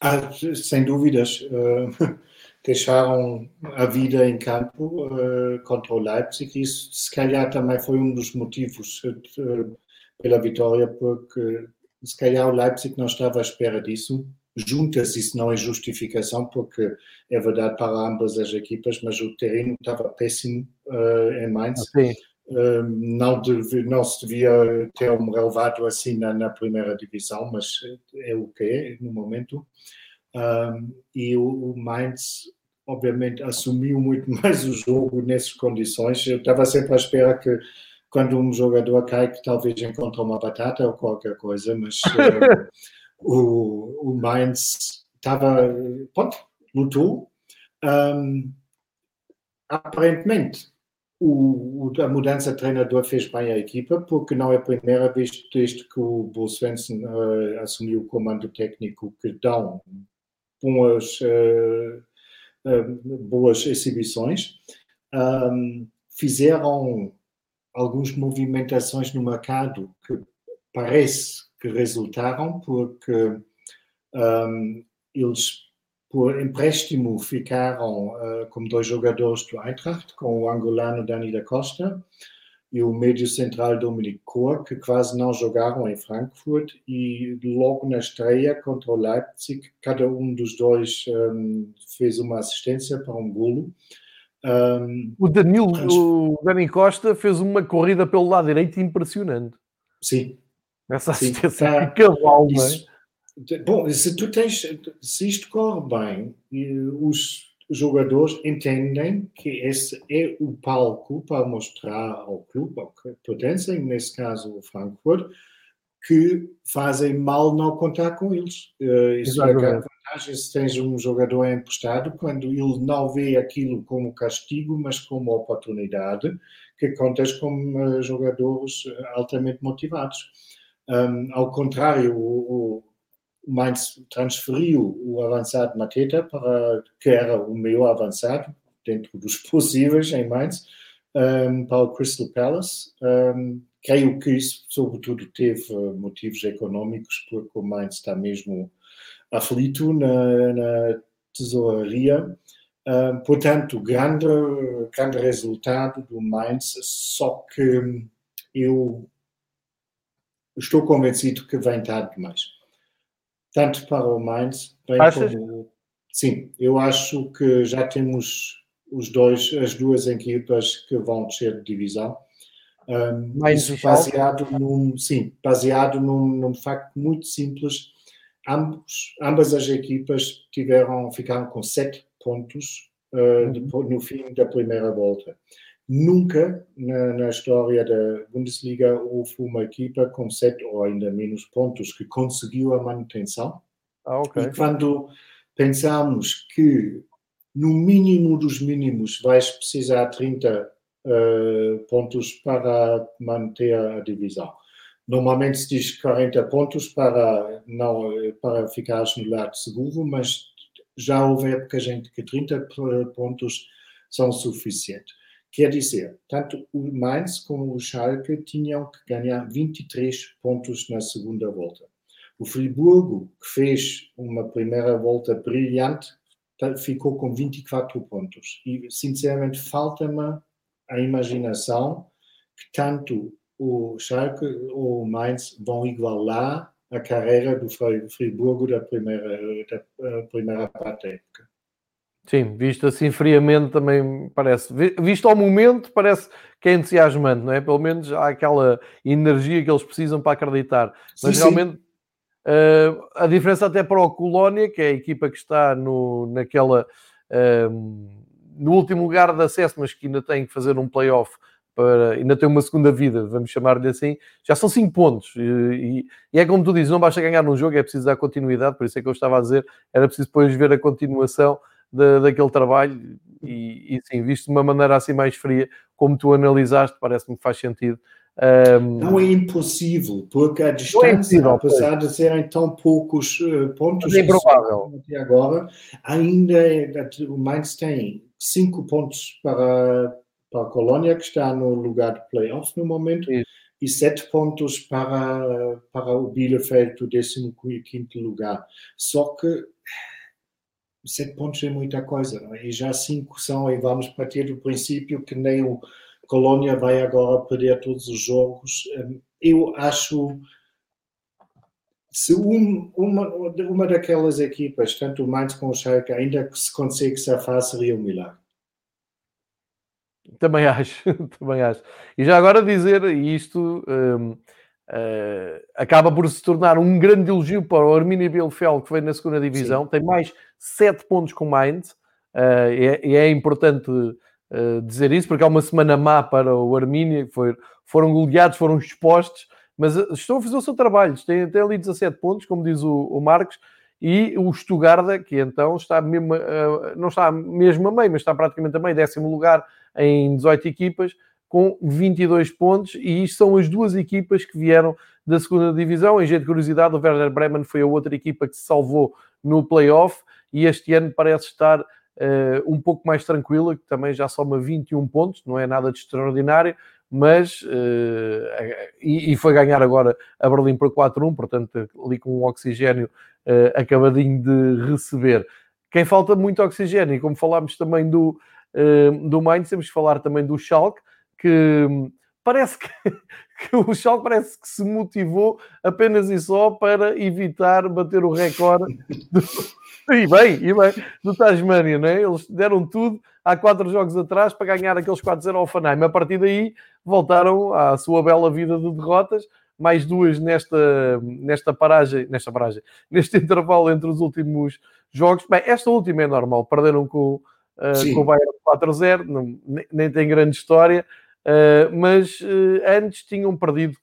Ah, sem dúvidas. Uh, [laughs] deixaram a vida em campo uh, contra o Leipzig. Isso, se calhar, também foi um dos motivos uh, pela vitória, porque se calhar o Leipzig não estava à espera disso juntas, isso não é justificação, porque é verdade para ambas as equipas, mas o terreno estava péssimo em Mainz. Uh, não, deve, não se devia ter um relevado assim na, na, primeira divisão, mas é o que é no momento. Um, e o, o Mainz, obviamente, assumiu muito [laughs] mais o jogo nessas condições. Eu estava sempre à espera que quando um jogador cai, que talvez encontre uma batata ou qualquer coisa, mas uh, [laughs] o, o Mainz estava, pronto, lutou. Um, aparentemente, o, a mudança de treinador fez bem à equipa, porque não é a primeira vez desde que o Bo Svensson uh, assumiu o comando técnico que dão boas, uh, uh, boas exibições. Um, fizeram algumas movimentações no mercado que parece que resultaram, porque um, eles, por empréstimo, ficaram uh, como dois jogadores do Eintracht, com o angolano Dani da Costa e o médio central Dominic Kor, que quase não jogaram em Frankfurt, e logo na estreia contra o Leipzig, cada um dos dois um, fez uma assistência para um golo. Um, o Danilo, o Dani Costa fez uma corrida pelo lado direito impressionante. Sim, essa assistência tá, que cavalo, não é? Bom, se tu tens, se isto corre bem, os jogadores entendem que esse é o palco para mostrar ao clube, ao pertencem, nesse caso o Frankfurt, que fazem mal não contar com eles. Uh, isso é a vantagem se tens um jogador emprestado, quando ele não vê aquilo como castigo, mas como oportunidade, que contas com uh, jogadores altamente motivados. Um, ao contrário, o, o Mainz transferiu o avançado Mateta para que era o melhor avançado dentro dos [laughs] possíveis em Mainz um, para o Crystal Palace. Um, creio que isso, sobretudo, teve motivos económicos, porque o Mainz está mesmo aflito na, na tesouraria. Portanto, grande, grande resultado do Mainz, só que eu estou convencido que vem tarde demais. Tanto para o Mainz, bem Achas? como. Sim, eu acho que já temos os dois, as duas equipas que vão descer de divisão. Um, Mais isso baseado num, sim, baseado num, num facto muito simples. Ambos, ambas as equipas tiveram, ficaram com sete pontos uh, de, no fim da primeira volta. Nunca na, na, história da Bundesliga houve uma equipa com sete ou ainda menos pontos que conseguiu a manutenção. Ah, okay. E quando pensamos que no mínimo dos mínimos vais precisar 30 uh, eh, pontos para manter a divisão. Normalmente se diz 40 pontos para, não, para ficar no lado seguro, mas já houve épocas em que 30 pontos são suficientes. Quer dizer, tanto o Mainz como o Schalke tinham que ganhar 23 pontos na segunda volta. O Friburgo, que fez uma primeira volta brilhante, ficou com 24 pontos. E, sinceramente, falta-me a imaginação que tanto o Schalke ou o Mainz vão igualar a carreira do Friburgo da primeira, da primeira parte da época. Sim, visto assim friamente também parece. Visto ao momento, parece que é entusiasmante, não é? Pelo menos há aquela energia que eles precisam para acreditar. Mas sim, realmente sim. Uh, a diferença até para o Colónia, que é a equipa que está no, naquela, uh, no último lugar de acesso, mas que ainda tem que fazer um playoff, para, ainda tem uma segunda vida, vamos chamar-lhe assim, já são 5 pontos. E, e, e, é como tu dizes, não basta ganhar num jogo, é preciso dar continuidade, por isso é que eu estava a dizer, era preciso depois ver a continuação de, daquele trabalho e, e sim, visto de uma maneira assim mais fria, como tu analisaste, parece-me que faz sentido um, não é impossível, porque a é distância, é apesar de serem tão poucos uh, pontos é improvável. até agora, ainda é, o Mainz tem cinco pontos para, para a Colônia, que está no lugar de playoff no momento, Isso. e sete pontos para, para o Bielefeld, do 15 lugar. Só que sete pontos é muita coisa, é? e já cinco são, e vamos partir do princípio que nem o Colônia vai agora perder todos os jogos. Hum, eu acho se um, uma, uma daquelas equipas, tanto o Mainz como o Schalke, ainda que se consegue safar, seria um milagre. Também [laughs] acho, também acho. E já agora dizer isto um, uh, acaba por se tornar um grande elogio para o Arminia Bielefeld que vem na segunda divisão, Sim. tem mais 7 pontos com o Mainz uh, e, é, é importante uh, dizer isso, porque há uma semana má para o Armínia, foi, foram goleados, foram expostos, mas eh, estão a fazer o seu trabalho, têm, têm ali 17 pontos, como diz o, o Marcos, e o Stuttgart, que então está mesmo, uh, não está mesmo a meio, mas está praticamente a meio, décimo lugar em 18 equipas, com 22 pontos, e isto são as duas equipas que vieram da segunda divisão. Em jeito de curiosidade, o Werder Bremen foi a outra equipa que se salvou no playoff, e este ano parece estar uh, um pouco mais tranquila, que também já soma 21 pontos, não é nada de extraordinário, mas uh, e, e, foi ganhar agora a Berlim por 4-1, portanto, ali com um oxigênio uh, acabadinho de receber. Quem falta muito oxigênio, e como falámos também do, uh, do Mainz, temos que falar também do Schalke, que hum, parece que, [laughs] que, o Schalke parece que se motivou apenas e só para evitar bater o recorde do, e bem, e bem, do Tasmania, não é? Eles deram tudo há quatro jogos atrás para ganhar aqueles 4-0 ao Fanaim. A partir daí voltaram à sua bela vida de derrotas, mais duas nesta, nesta paragem, nesta paragem, [laughs] neste intervalo entre os últimos jogos. Bem, esta última é normal, perderam com, uh, com o Bayern 4-0, nem, nem tem grande história. Uh, mas uh, antes tinham perdido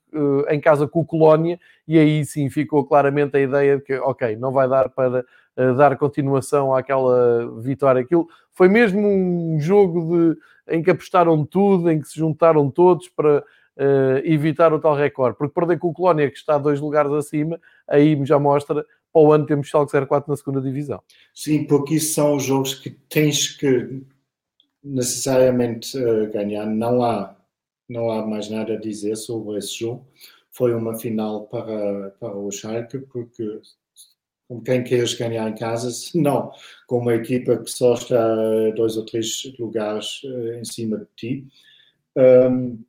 em casa com o Colónia e aí sim ficou claramente a ideia de que, ok, não vai dar para dar continuação àquela vitória. Aquilo foi mesmo um jogo de, em que apostaram tudo, em que se juntaram todos para evitar o tal recorde. Porque perder com o Colónia, que está dois lugares acima, aí já mostra para o ano temos Schalke 04 na segunda divisão. Sim, porque isso são os jogos que tens que necessariamente uh, ganhar. Não há, não há mais nada a dizer sobre esse jogo. Foi uma final para, para o Schalke, porque com quem queres ganhar em casa, não com uma equipa que só está dois ou três lugares uh, em cima de ti. Um,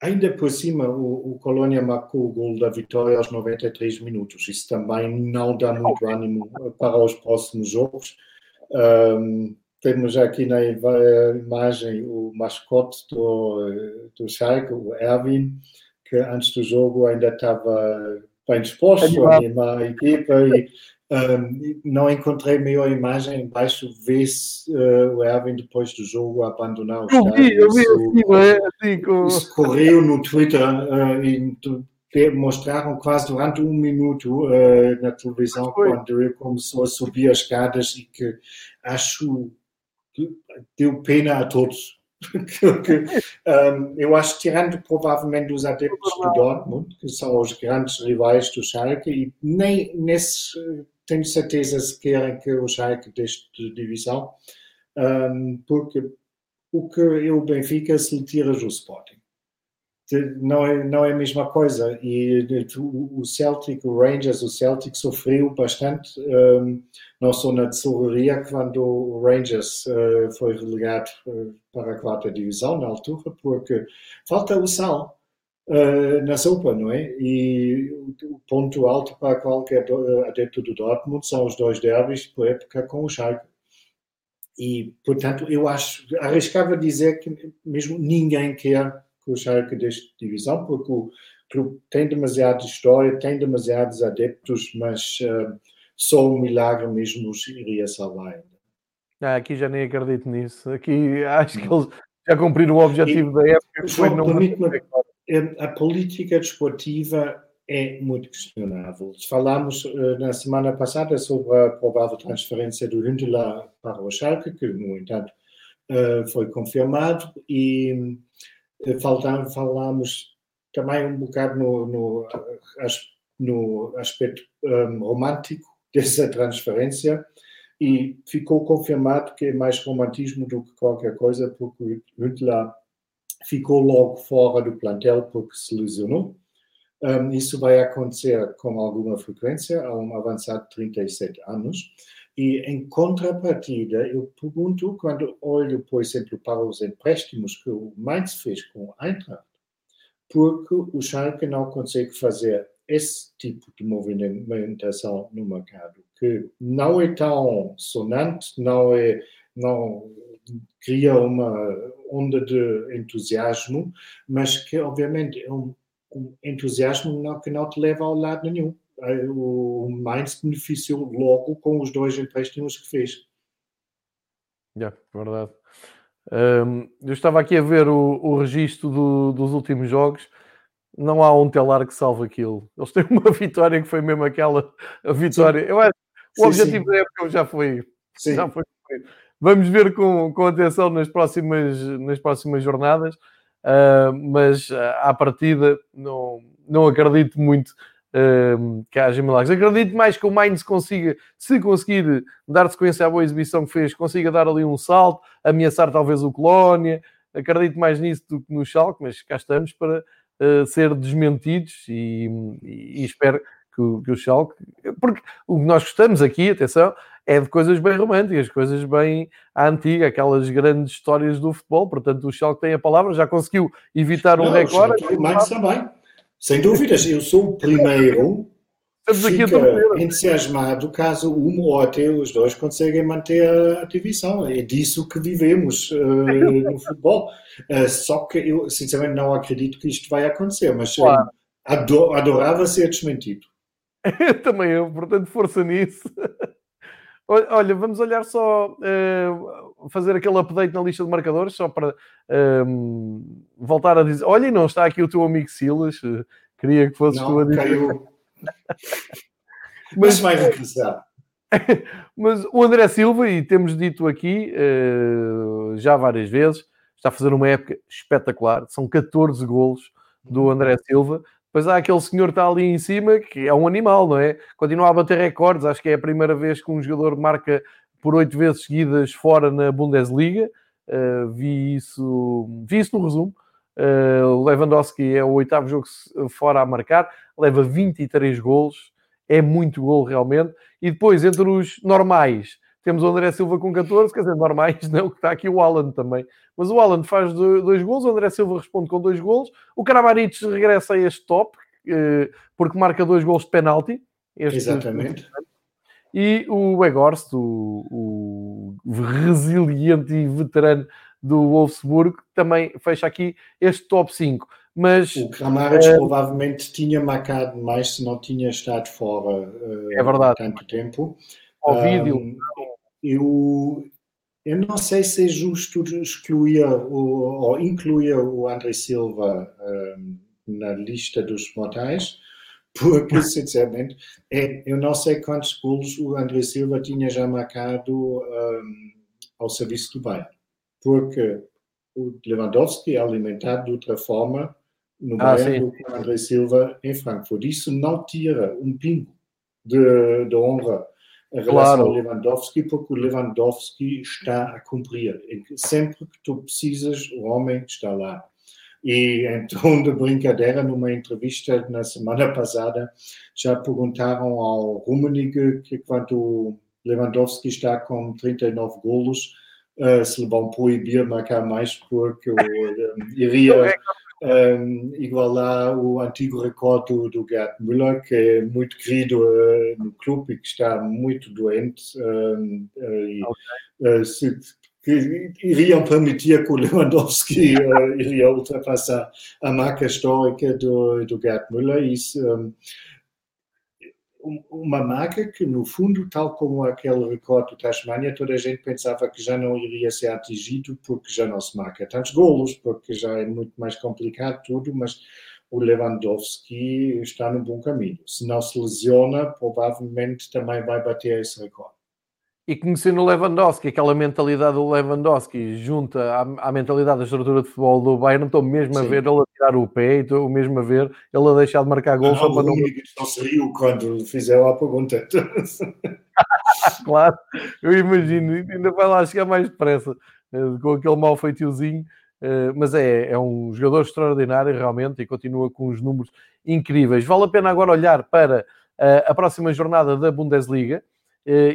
ainda por cima, o, o Colônia marcou o gol da vitória aos 93 minutos. Isso também não dá muito ânimo para os próximos jogos. Um, temos aqui na imagem o mascote do, do Schalke, o Erwin, que antes do jogo ainda estava bem disposto a animar a equipa e um, não encontrei melhor imagem. Embaixo vê-se uh, o Erwin depois do jogo a abandonar o estádio. Eu vi, eu vi isso, assim, com... isso correu no Twitter uh, e mostraram quase durante um minuto uh, na televisão quando ele começou a subir as escadas e que acho deu pena a todos. [laughs] um, eu acho, tirando provavelmente os adeptos do Dortmund, que são os grandes rivais do Schalke, e nem nesse tenho certeza se querem que o Schalke deixe de divisão, um, porque o que é o Benfica se lhe tiras o Sporting não é, não é a mesma coisa. E o Celtic, o Rangers, o Celtic sofreu bastante, um, não só na tesouraria, quando o Rangers uh, foi relegado uh, para a quarta divisão, na altura, porque falta o sal uh, na sopa, não é? E o ponto alto para qualquer adepto do Dortmund são os dois derbys por época com o Schalke. E, portanto, eu acho, arriscava dizer que mesmo ninguém quer que o Schalke desta divisão, porque o clube tem demasiada história, tem demasiados adeptos, mas uh, só um milagre mesmo os iria salvar ainda. Ah, aqui já nem acredito nisso. Aqui acho que eles já cumpriram o objetivo e, da época. Foi não... Eh, a política desportiva é muito questionável. Falámos uh, na semana passada sobre a provável transferência do Hündler para o Schalke, que, no entanto, uh, foi confirmado, e eh, falámos também um bocado no, no, no aspecto um, romântico dessa transferência e ficou confirmado que é mais romantismo do que qualquer coisa, porque o Hüttler ficou logo fora do plantel porque se lesionou. Um, isso vai acontecer com alguma frequência a um avançado de 37 anos. E em contrapartida, eu pergunto, quando olho, por exemplo, para os empréstimos que o Mainz fez com o Eintracht, porque o Schalke não consegue fazer esse tipo de movimentação no mercado, que não é tão sonante, não é, não cria uma onda de entusiasmo, mas que obviamente é um, um entusiasmo não, que não te leva ao lado nenhum o Mainz beneficiou logo com os dois empréstimos que fez. Yeah, verdade. Um, eu estava aqui a ver o, o registro do, dos últimos jogos. Não há um telar que salve aquilo. Eles têm [laughs] uma vitória que foi mesmo aquela a vitória. Eu acho, o sim, objetivo sim. da época já foi. Sim. Já foi. Vamos ver com, com atenção nas próximas, nas próximas jornadas, uh, mas uh, à partida não, não acredito muito um, que haja milagres. Acredito mais que o Mainz consiga, se conseguir dar sequência à boa exibição que fez, consiga dar ali um salto, ameaçar talvez o Colónia. Acredito mais nisso do que no Schalke, mas cá estamos para uh, ser desmentidos e, e, e espero que o, que o Schalke... Porque o que nós gostamos aqui, atenção, é de coisas bem românticas, coisas bem à antiga, aquelas grandes histórias do futebol. Portanto, o Schalke tem a palavra, já conseguiu evitar um Não, recorde. O também. Sem dúvidas, eu sou o primeiro que fica entusiasmado caso um ou até os dois conseguem manter a divisão. É disso que vivemos uh, no [laughs] futebol. Uh, só que eu, sinceramente, não acredito que isto vai acontecer, mas eh, claro. ador, adorava ser desmentido. [laughs] Também eu, portanto, força nisso. [laughs] Olha, vamos olhar só uh, fazer aquele update na lista de marcadores, só para um, voltar a dizer: olha, não está aqui o teu amigo Silas, queria que fosses tu a dizer. Caiu. [laughs] mas, vai regressar. [laughs] mas o André Silva, e temos dito aqui uh, já várias vezes, está a fazer uma época espetacular, são 14 golos do. André Silva. Depois há aquele senhor que está ali em cima, que é um animal, não é? Continua a bater recordes, acho que é a primeira vez que um jogador marca por oito vezes seguidas fora na Bundesliga. Uh, vi, isso, vi isso no resumo. Uh, Lewandowski é o oitavo jogo fora a marcar, leva 23 golos, é muito gol realmente. E depois, entre os normais, temos o André Silva com 14, quer dizer, normais, [laughs] não, que está aqui o Alan também. Mas o Alan faz dois gols, o André Silva responde com dois gols, o Kramaric regressa a este top, uh, porque marca dois gols de penalti. Exatamente. E o Weghorst, o, o resiliente e veterano do Wolfsburg, também fecha aqui este top 5. Mas, o Kramaric uh, provavelmente tinha marcado mais se não tinha estado fora uh, é verdade. tanto tempo. Ao vídeo. Um, eu, eu não sei se é justo excluir o, ou incluir o André Silva um, na lista dos mortais, [laughs] porque, sinceramente, é, eu não sei quantos gols o André Silva tinha já marcado um, ao serviço do Bayern, porque o Lewandowski é alimentado de outra forma no ah, Bayern do que o André Silva em Frankfurt. Isso não tira um pingo de, de honra em relação claro. ao Lewandowski, porque o Lewandowski está a cumprir. Sempre que tu precisas, o homem está lá. E tom de brincadeira, numa entrevista na semana passada, já perguntaram ao Rummenigge que quando o Lewandowski está com 39 golos, uh, se lhe vão proibir marcar mais porque uh, [laughs] iria um, igualar o antigo recorde do, do Gerd Müller, que é muito querido uh, no clube e que está muito doente. Um, uh, e, okay. uh, se, que iriam permitir que o Lewandowski [laughs] iria ultrapassar a marca histórica do, do Gerd Müller. Isso, um, uma marca que, no fundo, tal como aquele recorde do Tasmania, toda a gente pensava que já não iria ser atingido porque já não se marca tantos golos, porque já é muito mais complicado tudo, mas o Lewandowski está no bom caminho. Se não se lesiona, provavelmente também vai bater esse recorde e conhecendo o Lewandowski, aquela mentalidade do Lewandowski junta à, à, mentalidade da estrutura de futebol do Bayern, estou mesmo Sim. a ver ele a tirar o pé, estou mesmo a ver ele a deixar de marcar gols. Não, não, não se riu quando fizeram a pergunta. [laughs] claro, eu imagino, ainda vai lá chegar mais depressa, eh, com aquele mau feitiozinho, eh, mas é, é um jogador extraordinário realmente e continua com os números incríveis. Vale a pena agora olhar para eh, a próxima jornada da Bundesliga,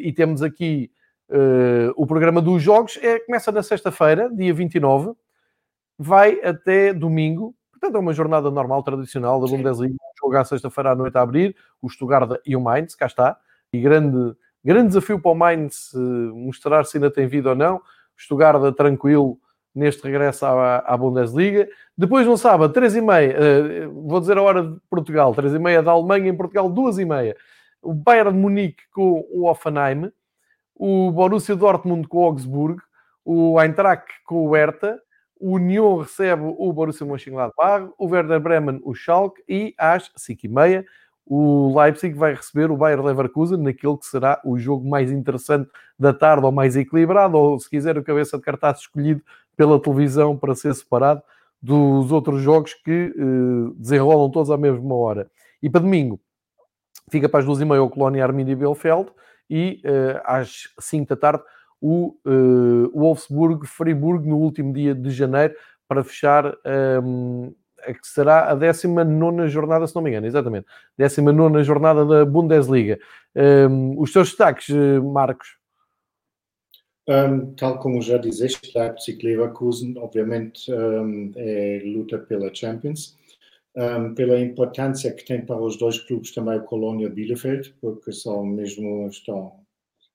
e temos aqui uh, o programa dos jogos. É, começa na sexta-feira, dia 29, vai até domingo. Portanto, é uma jornada normal, tradicional da Bundesliga. Jogar à sexta-feira à noite a abrir, o Stuttgart e o Mainz, cá está. E grande, grande desafio para o Mainz uh, mostrar se ainda tem vida ou não. O Stuttgart tranquilo neste regresso à, à Bundesliga. Depois, no sábado, 3 e meia, uh, vou dizer a hora de Portugal, 3 e meia da Alemanha, em Portugal, 2 e meia o Bayern de Munique com o Offenheim, o Borussia Dortmund com o Augsburg, o Eintracht com o Hertha, o Union recebe o Borussia Mönchengladbach, o Werder Bremen o Schalke e às 5h30 o Leipzig vai receber o Bayer Leverkusen naquele que será o jogo mais interessante da tarde ou mais equilibrado, ou se quiser o cabeça de cartaz escolhido pela televisão para ser separado dos outros jogos que uh, desenrolam todos à mesma hora. E para domingo, Fica para as duas e meia o Colónia Arminia Bielefeld e uh, às 5 da tarde o uh, Wolfsburg Friburgo no último dia de janeiro para fechar um, ehm, a que será a 19 jornada, se não me engano, exatamente, 19 jornada da Bundesliga. Um, ehm, os seus destaques, eh, Marcos? Um, tal como já dizeste, Leipzig Leverkusen, obviamente, é luta pela Champions um, pela importância que tem para os dois clubes também o Colônia Bielefeld, porque são mesmo estão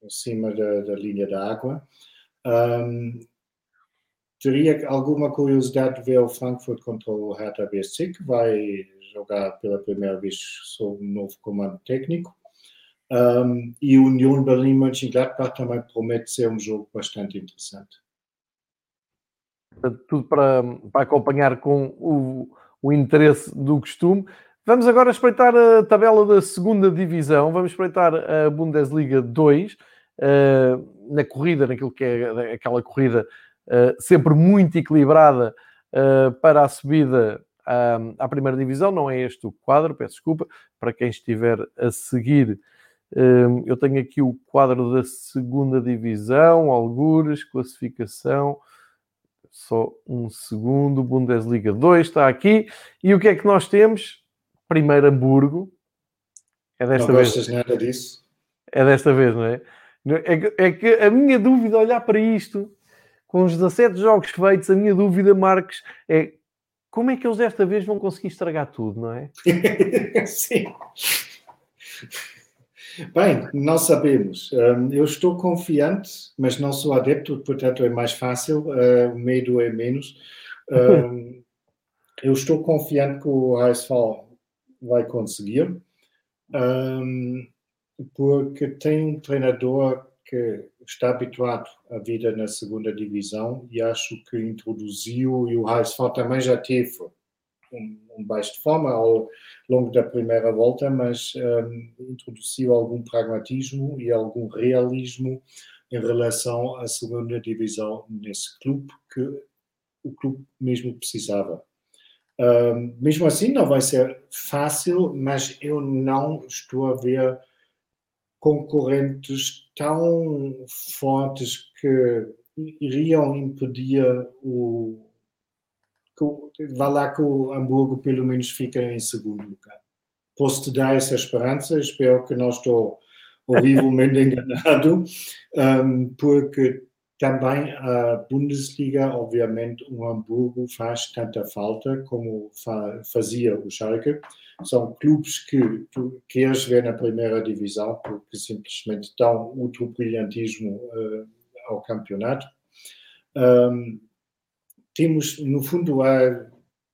acima da, da linha da água. Um, teria alguma curiosidade de ver o Frankfurt contra o Hertha BSC, que vai jogar pela primeira vez sob um novo comando técnico. Um, e União Berlim-Mönchengladbach também promete ser um jogo bastante interessante. Tudo para, para acompanhar com o, o interesse do costume. Vamos agora espreitar a tabela da segunda divisão. Vamos espreitar a Bundesliga 2. Uh, eh, na corrida, naquilo que é aquela corrida uh, sempre muito equilibrada uh, para a subida à, à, primeira divisão. Não é este o quadro, peço desculpa. Para quem estiver a seguir, eu tenho aqui o quadro da segunda divisão, algures, classificação. Só um segundo. Bundesliga 2 está aqui. E o que é que nós temos? Primeiro Hamburgo. É desta não vez. nada disso. É desta vez, não é? É que, é que a minha dúvida, olhar para isto, com os 17 jogos feitos, a minha dúvida, Marcos, é como é que eles desta vez vão conseguir estragar tudo, não é? [laughs] Sim. Bem, não sabemos. Hum, eu estou confiante, mas não sou adepto, portanto é mais fácil, uh, medo é menos. Hum, [laughs] eu estou confiante que o Reisfall vai conseguir, hum, porque tem um treinador que está habituado à vida na segunda divisão e acho que introduziu, e o Reisfall também já teve um, baixo de forma ao longo da primeira volta, mas um, introduziu algum pragmatismo e algum realismo em relação à segunda divisão nesse clube que o clube mesmo precisava. Um, mesmo assim, não vai ser fácil, mas eu não estou a ver concorrentes tão fortes que iriam impedir o vá lá que o Hamburgo pelo menos fica em segundo lugar. Posso te dar essa esperança, espero que não estou horrivelmente [laughs] enganado, um, porque também a Bundesliga, obviamente, o Hamburgo faz tanta falta como fa fazia o Schalke. São clubes que tu queres ver na primeira divisão porque simplesmente dão outro brilhantismo uh, ao campeonato. Um, temos, no fundo, a,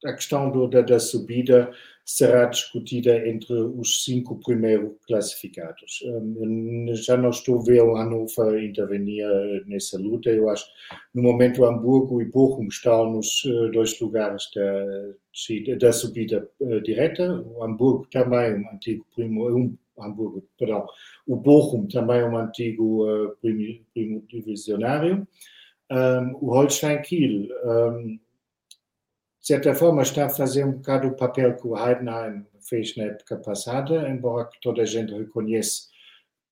a questão do, da, da, subida será discutida entre os cinco primeiros classificados. Um, já não estou a ver o Hannover intervenir nessa luta. Eu acho, no momento, Hamburgo e Bochum estão nos uh, dois lugares da, da subida uh, direta. O Hamburgo também um antigo primo, um, Hamburgo, perdão, o Bochum também é um antigo uh, primo, primo divisionário. Um, o Holstein Kiel, um, de certa forma, está a fazer um bocado o papel que o Heidenheim fez na época passada, embora toda a gente reconheça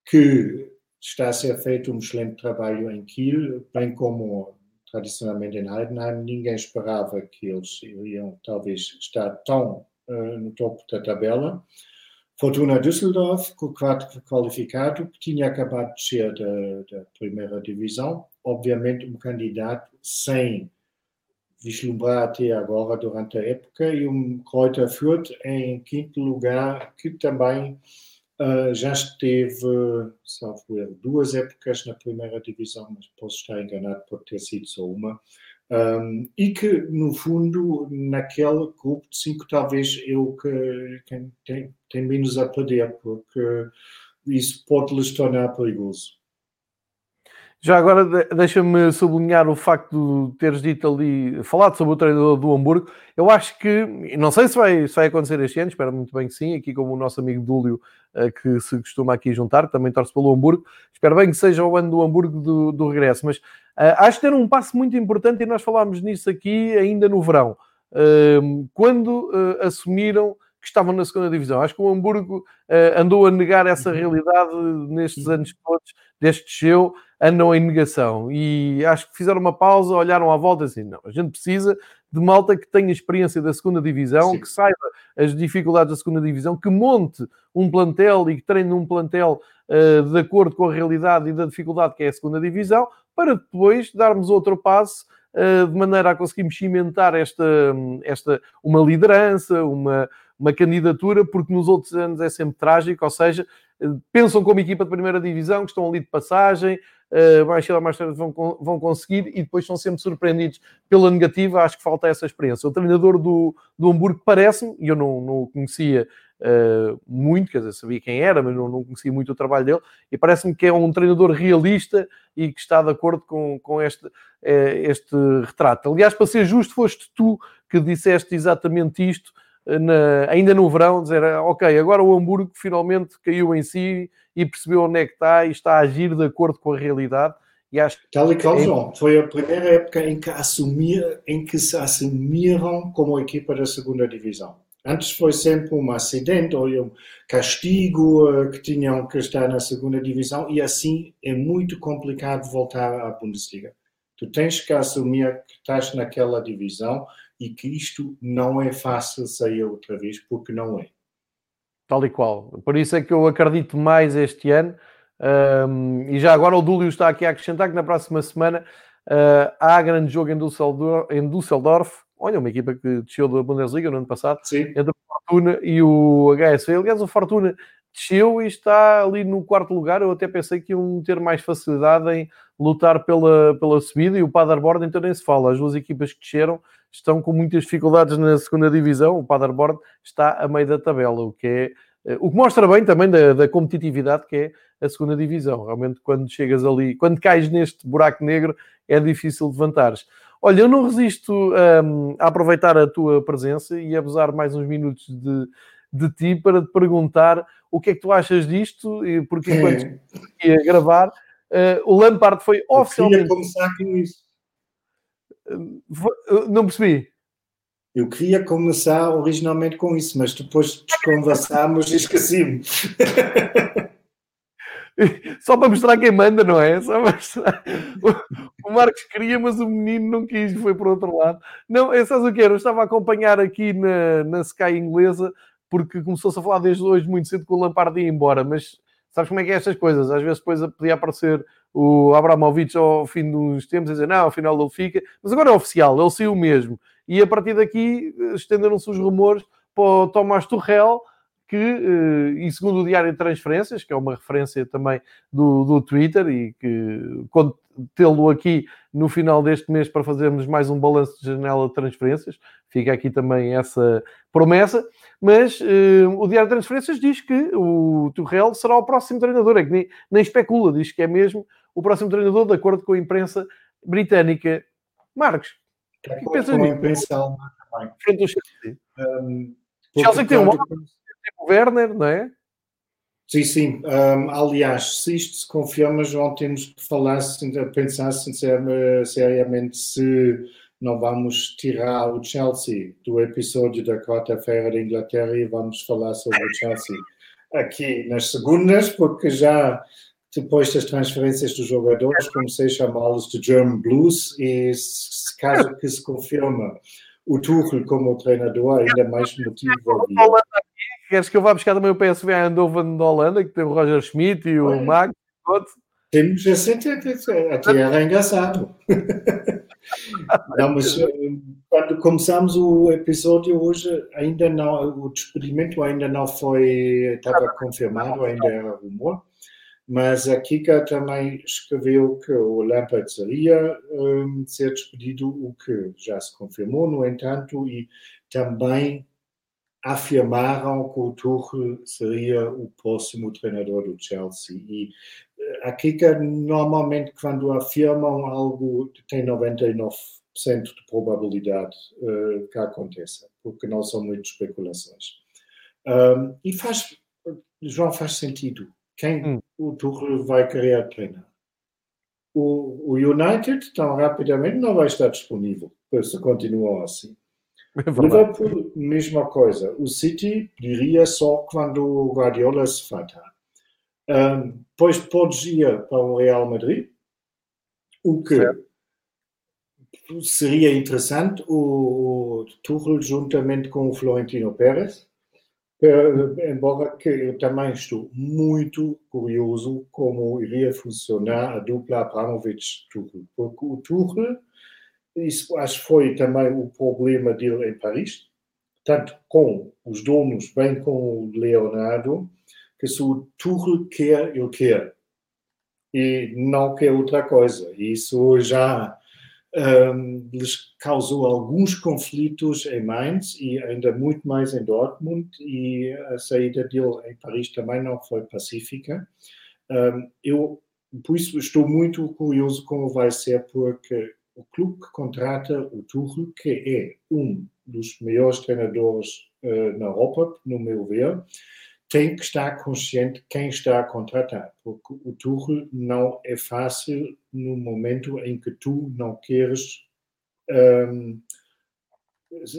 que está a ser feito um excelente trabalho em Kiel, bem como tradicionalmente em Heidenheim, ninguém esperava que eles iriam talvez estar tão uh, no topo da tabela. Fortuna Düsseldorf, com o quarto qualificado, que tinha acabado de ser da, da primeira divisão, obviamente um candidato sem vislumbrar até agora durante a época, e um Kräuter Fürth em quinto lugar, que também uh, já esteve, salvo erro, duas épocas na primeira divisão, mas posso estar enganado por ter sido só uma, um, e que, no fundo, naquele grupo de cinco, talvez eu que quem tem, tem menos a perder, porque isso pode lhes tornar perigoso. Já agora deixa-me sublinhar o facto de teres dito ali, falado sobre o treinador do Hamburgo. Eu acho que, não sei se vai, se vai acontecer este ano, espero muito bem que sim, aqui como o nosso amigo Dúlio, eh, que se costuma aqui juntar, também torce pelo Hamburgo. Espero bem que seja o ano do Hamburgo do, do regresso, mas uh, acho que era um passo muito importante e nós falámos nisso aqui ainda no verão, uh, quando uh, assumiram que estavam na segunda divisão. Acho que o Hamburgo uh, andou a negar essa uhum. realidade nestes uhum. anos todos, desde que desceu, andam em negação. E acho que fizeram uma pausa, olharam à volta assim: não, a gente precisa de malta que tenha experiência da segunda divisão, Sim. que saiba as dificuldades da segunda divisão, que monte um plantel e que treine um plantel uh, de acordo com a realidade e da dificuldade que é a segunda divisão, para depois darmos outro passo uh, de maneira a conseguirmos cimentar esta, esta, uma liderança, uma, uma candidatura, porque nos outros anos é sempre trágico, ou seja, eh, pensam como equipa de primeira divisão, que estão ali de passagem, uh, mais cedo ou mais tarde vão, vão conseguir e depois são sempre surpreendidos pela negativa. Acho que falta essa experiência. O treinador do, do Hamburgo parece-me, e eu não, não o conhecia uh, muito, quer dizer, sabia quem era, mas não, não conhecia muito o trabalho dele, e parece-me que é um treinador realista e que está de acordo com, com este, uh, este retrato. Aliás, para ser justo, foste tu que disseste exatamente isto, na, ainda no verão, dizer, ok, agora o Hamburgo finalmente caiu em si e percebeu onde é que está e está a agir de acordo com a realidade. E acho Tal e qual, é... João. Foi a primeira época em que, assumir, em que se assumiram como equipa da segunda divisão. Antes foi sempre um acidente ou um castigo eh, que tinham que estar na segunda divisão e assim é muito complicado voltar à Bundesliga. Tu tens que assumir que estás naquela divisão e que isto não é fácil sair outra vez, porque não é. Tal e qual. Por isso é que eu acredito mais este ano. Um, e já agora o Dúlio está aqui a acrescentar que na próxima semana uh, há grande jogo em Düsseldorf, em Düsseldorf. Olha, uma equipa que desceu da Bundesliga no ano passado, Sim. entre o Fortuna e o HSV. Aliás, o Fortuna desceu e está ali no quarto lugar. Eu até pensei que iam ter mais facilidade em lutar pela, pela subida e o Paderborn então nem se fala. As duas equipas que desceram estão com muitas dificuldades na segunda divisão. O Paderborn está a meio da tabela, o que é eh, o que mostra bem também da, da, competitividade que é a segunda divisão. Realmente, quando chegas ali, quando cais neste buraco negro, é difícil levantares. Olha, eu não resisto um, a aproveitar a tua presença e abusar mais uns minutos de, de ti para te perguntar o que é que tu achas disto, porque enquanto ia gravar, uh, o Lampard foi oficialmente. Eu queria começar com isso. Não percebi. Eu queria começar originalmente com isso, mas depois desconversámos e esqueci-me. [laughs] Só para mostrar quem manda, não é? Só para mostrar. O, Marcos queria, mas o menino não quis, foi para o outro lado. Não, é, sabes o que era? Eu estava a acompanhar aqui na, na Sky inglesa porque começou-se a falar desde hoje muito cedo que o Lampard ia embora, mas sabes como é que é estas coisas? Às vezes depois podia aparecer o Abramovich ao fim dos tempos e dizer não, afinal ele fica, mas agora é oficial, ele saiu mesmo. E a partir daqui estenderam-se os rumores para o Tomás Tuchel, que, eh, e segundo o Diário de Transferências, que é uma referência também do, do Twitter, e que tê-lo aqui no final deste mês para fazermos mais um balanço de janela de transferências, fica aqui também essa promessa, mas uh, o Diário de Transferências diz que o Tuchel será o próximo treinador, é que nem, nem especula, diz que é mesmo o próximo treinador, de acordo com a imprensa britânica. Marcos, o que pensas nisso? Imprensa Frente ao Chelsea. Um, Chelsea tem um tem o Werner, não é? Sim, sim. Um, aliás, se isto se confirma, João, temos que falar, pensar seriamente se não vamos tirar o Chelsea do episódio da quarta-feira da Inglaterra e vamos falar sobre o Chelsea aqui nas segundas, porque já depois das transferências dos jogadores comecei a chamá-los de German Blues e caso que se confirma o Tuchel como treinador, ainda mais motivo Queres que eu vá buscar também o PSV a Eindhoven da Holanda, que tem o Roger Schmidt e o Max? Temos assim, até era engraçado. Não, mas eh, quando começamos o episódio hoje, ainda não, o experimento ainda não foi, estava confirmado, ainda era rumor, mas a Kika também escreveu que o Lampard seria um, ser despedido, o que já se confirmou, no entanto, e também afirmaram que o Tuchel seria o próximo treinador do Chelsea. E eh, a Kika, normalmente, quando afirmam algo, tem 99% de probabilidade uh, que aconteça, porque não são muitas especulações. Um, e faz, João, faz sentido. Quem hum. o Tuchel vai querer treinar? O, o United, tão rapidamente, não vai estar disponível se continuam assim. [laughs] É Liverpool, mesma coisa. O City diria só quando o Guardiola se faltar. Um, depois podes ir para o Real Madrid, o que certo. seria interessante, o, o Tuchel juntamente com o Florentino Pérez, embora que eu também estou muito curioso como iria funcionar a dupla Abramovich-Tuchel, porque o Tuchel isso acho que foi também o problema dele em Paris, tanto com os donos, bem com o Leonardo, que se o Tuchel quer, ele quer. E não quer outra coisa. Isso já um, lhes causou alguns conflitos em Mainz e ainda muito mais em Dortmund e a saída dele em Paris também não foi pacífica. Um, eu, por isso, estou muito curioso como vai ser, porque o clube que contrata o Tuchel, que é um dos melhores treinadores uh, na Europa, no meu ver, tem que estar consciente quem está a contratar, porque o Tuchel não é fácil no momento em que tu não queres um,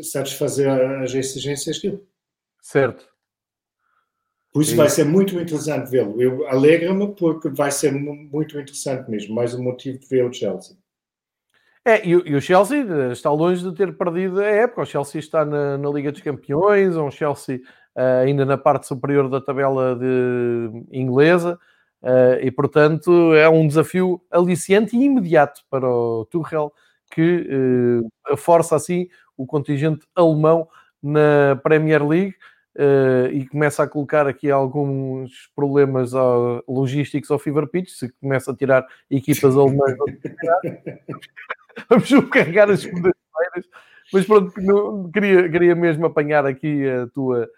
satisfazer as exigências dele. Certo. Por isso vai ser muito interessante vê-lo. Eu alegra-me porque vai ser muito interessante mesmo. Mais um motivo de ver o Chelsea. É, e, o Chelsea eh, está longe de ter perdido a época. O Chelsea está na, na Liga dos Campeões, um Chelsea uh, ainda na parte superior da tabela de, inglesa, uh, e portanto é um desafio aliciante e imediato para o Tuchel, que uh, força assim o contingente alemão na Premier League. E começa a colocar aqui alguns problemas uh, logísticos ao Fever Pitch, se começa a tirar equipas alemãs, [laughs] vamos carregar as segundas-feiras. Mas pronto, queria, queria mesmo apanhar aqui a tua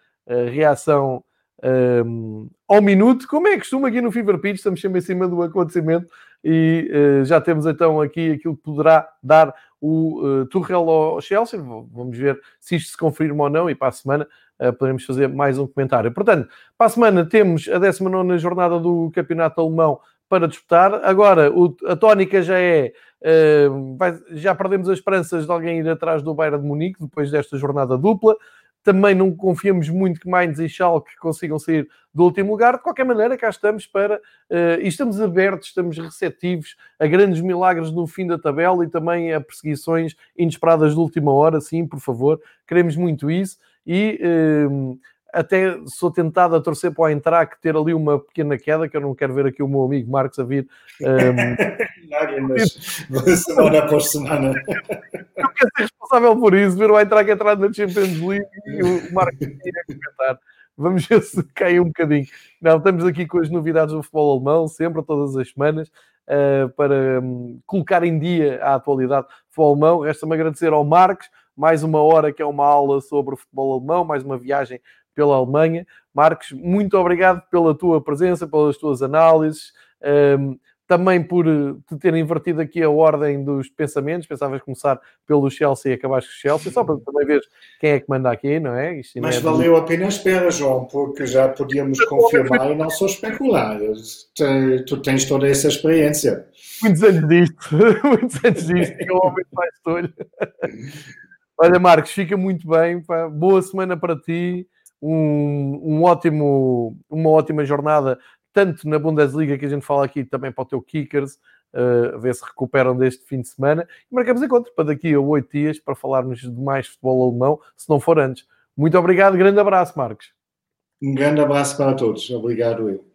reação um, ao minuto. Como é costume aqui no Fever Pitch, estamos sempre em cima do acontecimento e uh, já temos então aqui aquilo que poderá dar o uh, ao Chelsea. Vamos ver se isto se confirma ou não e para a semana uh, poderemos fazer mais um comentário. Portanto, para a semana temos a 19 jornada do Campeonato Alemão para disputar. Agora, o, a tónica já é. Uh, vai, já perdemos as esperanças de alguém ir atrás do Bayern de Munique depois desta jornada dupla. Também não confiamos muito que Mainz e Schalke consigam sair do último lugar. De qualquer maneira, cá estamos para... Uh, e estamos abertos, estamos receptivos a grandes milagres no fim da tabela e também a perseguições inesperadas de última hora. Sim, por favor. Queremos muito isso. E... Uh, até sou tentado a torcer para o Eintracht ter ali uma pequena queda, que eu não quero ver aqui o meu amigo Marcos a vir. Um... Lágrimas, semana após semana. Eu quero ser responsável por isso, ver o Eintracht entrar na Champions League e o Marcos a comentar. Vamos ver se cai um bocadinho. Não, estamos aqui com as novidades do futebol alemão, sempre, todas as semanas, uh, para um, colocar em dia a atualidade do futebol alemão. Resta-me agradecer ao Marcos, mais uma hora que é uma aula sobre o futebol alemão, mais uma viagem pela Alemanha. Marcos, muito obrigado pela tua presença, pelas tuas análises, um, também por eh, te ter invertido aqui a ordem dos pensamentos. Pensavas começar pelo Chelsea e acabaste com o Chelsea, só para também ver quem é que manda aqui, não é? Isto Mas é valeu a pena a espera, João, porque já podíamos confirmar e não só especular. Tu tens toda essa experiência. Muitos anos disto, [laughs] muitos anos disto, que eu homem mais tolho. [laughs] Olha, Marcos, fica muito bem. Pá. Boa semana para ti um, um ótimo, uma ótima jornada, tanto na Bundesliga que a gente fala aqui, também para o teu Kickers, uh, a ver se recuperam deste fim de semana. E marcamos encontro para daqui a oito dias para falarmos de mais futebol alemão, se não for antes. Muito obrigado, grande abraço, Marcos. Um grande abraço para todos. Obrigado, eu.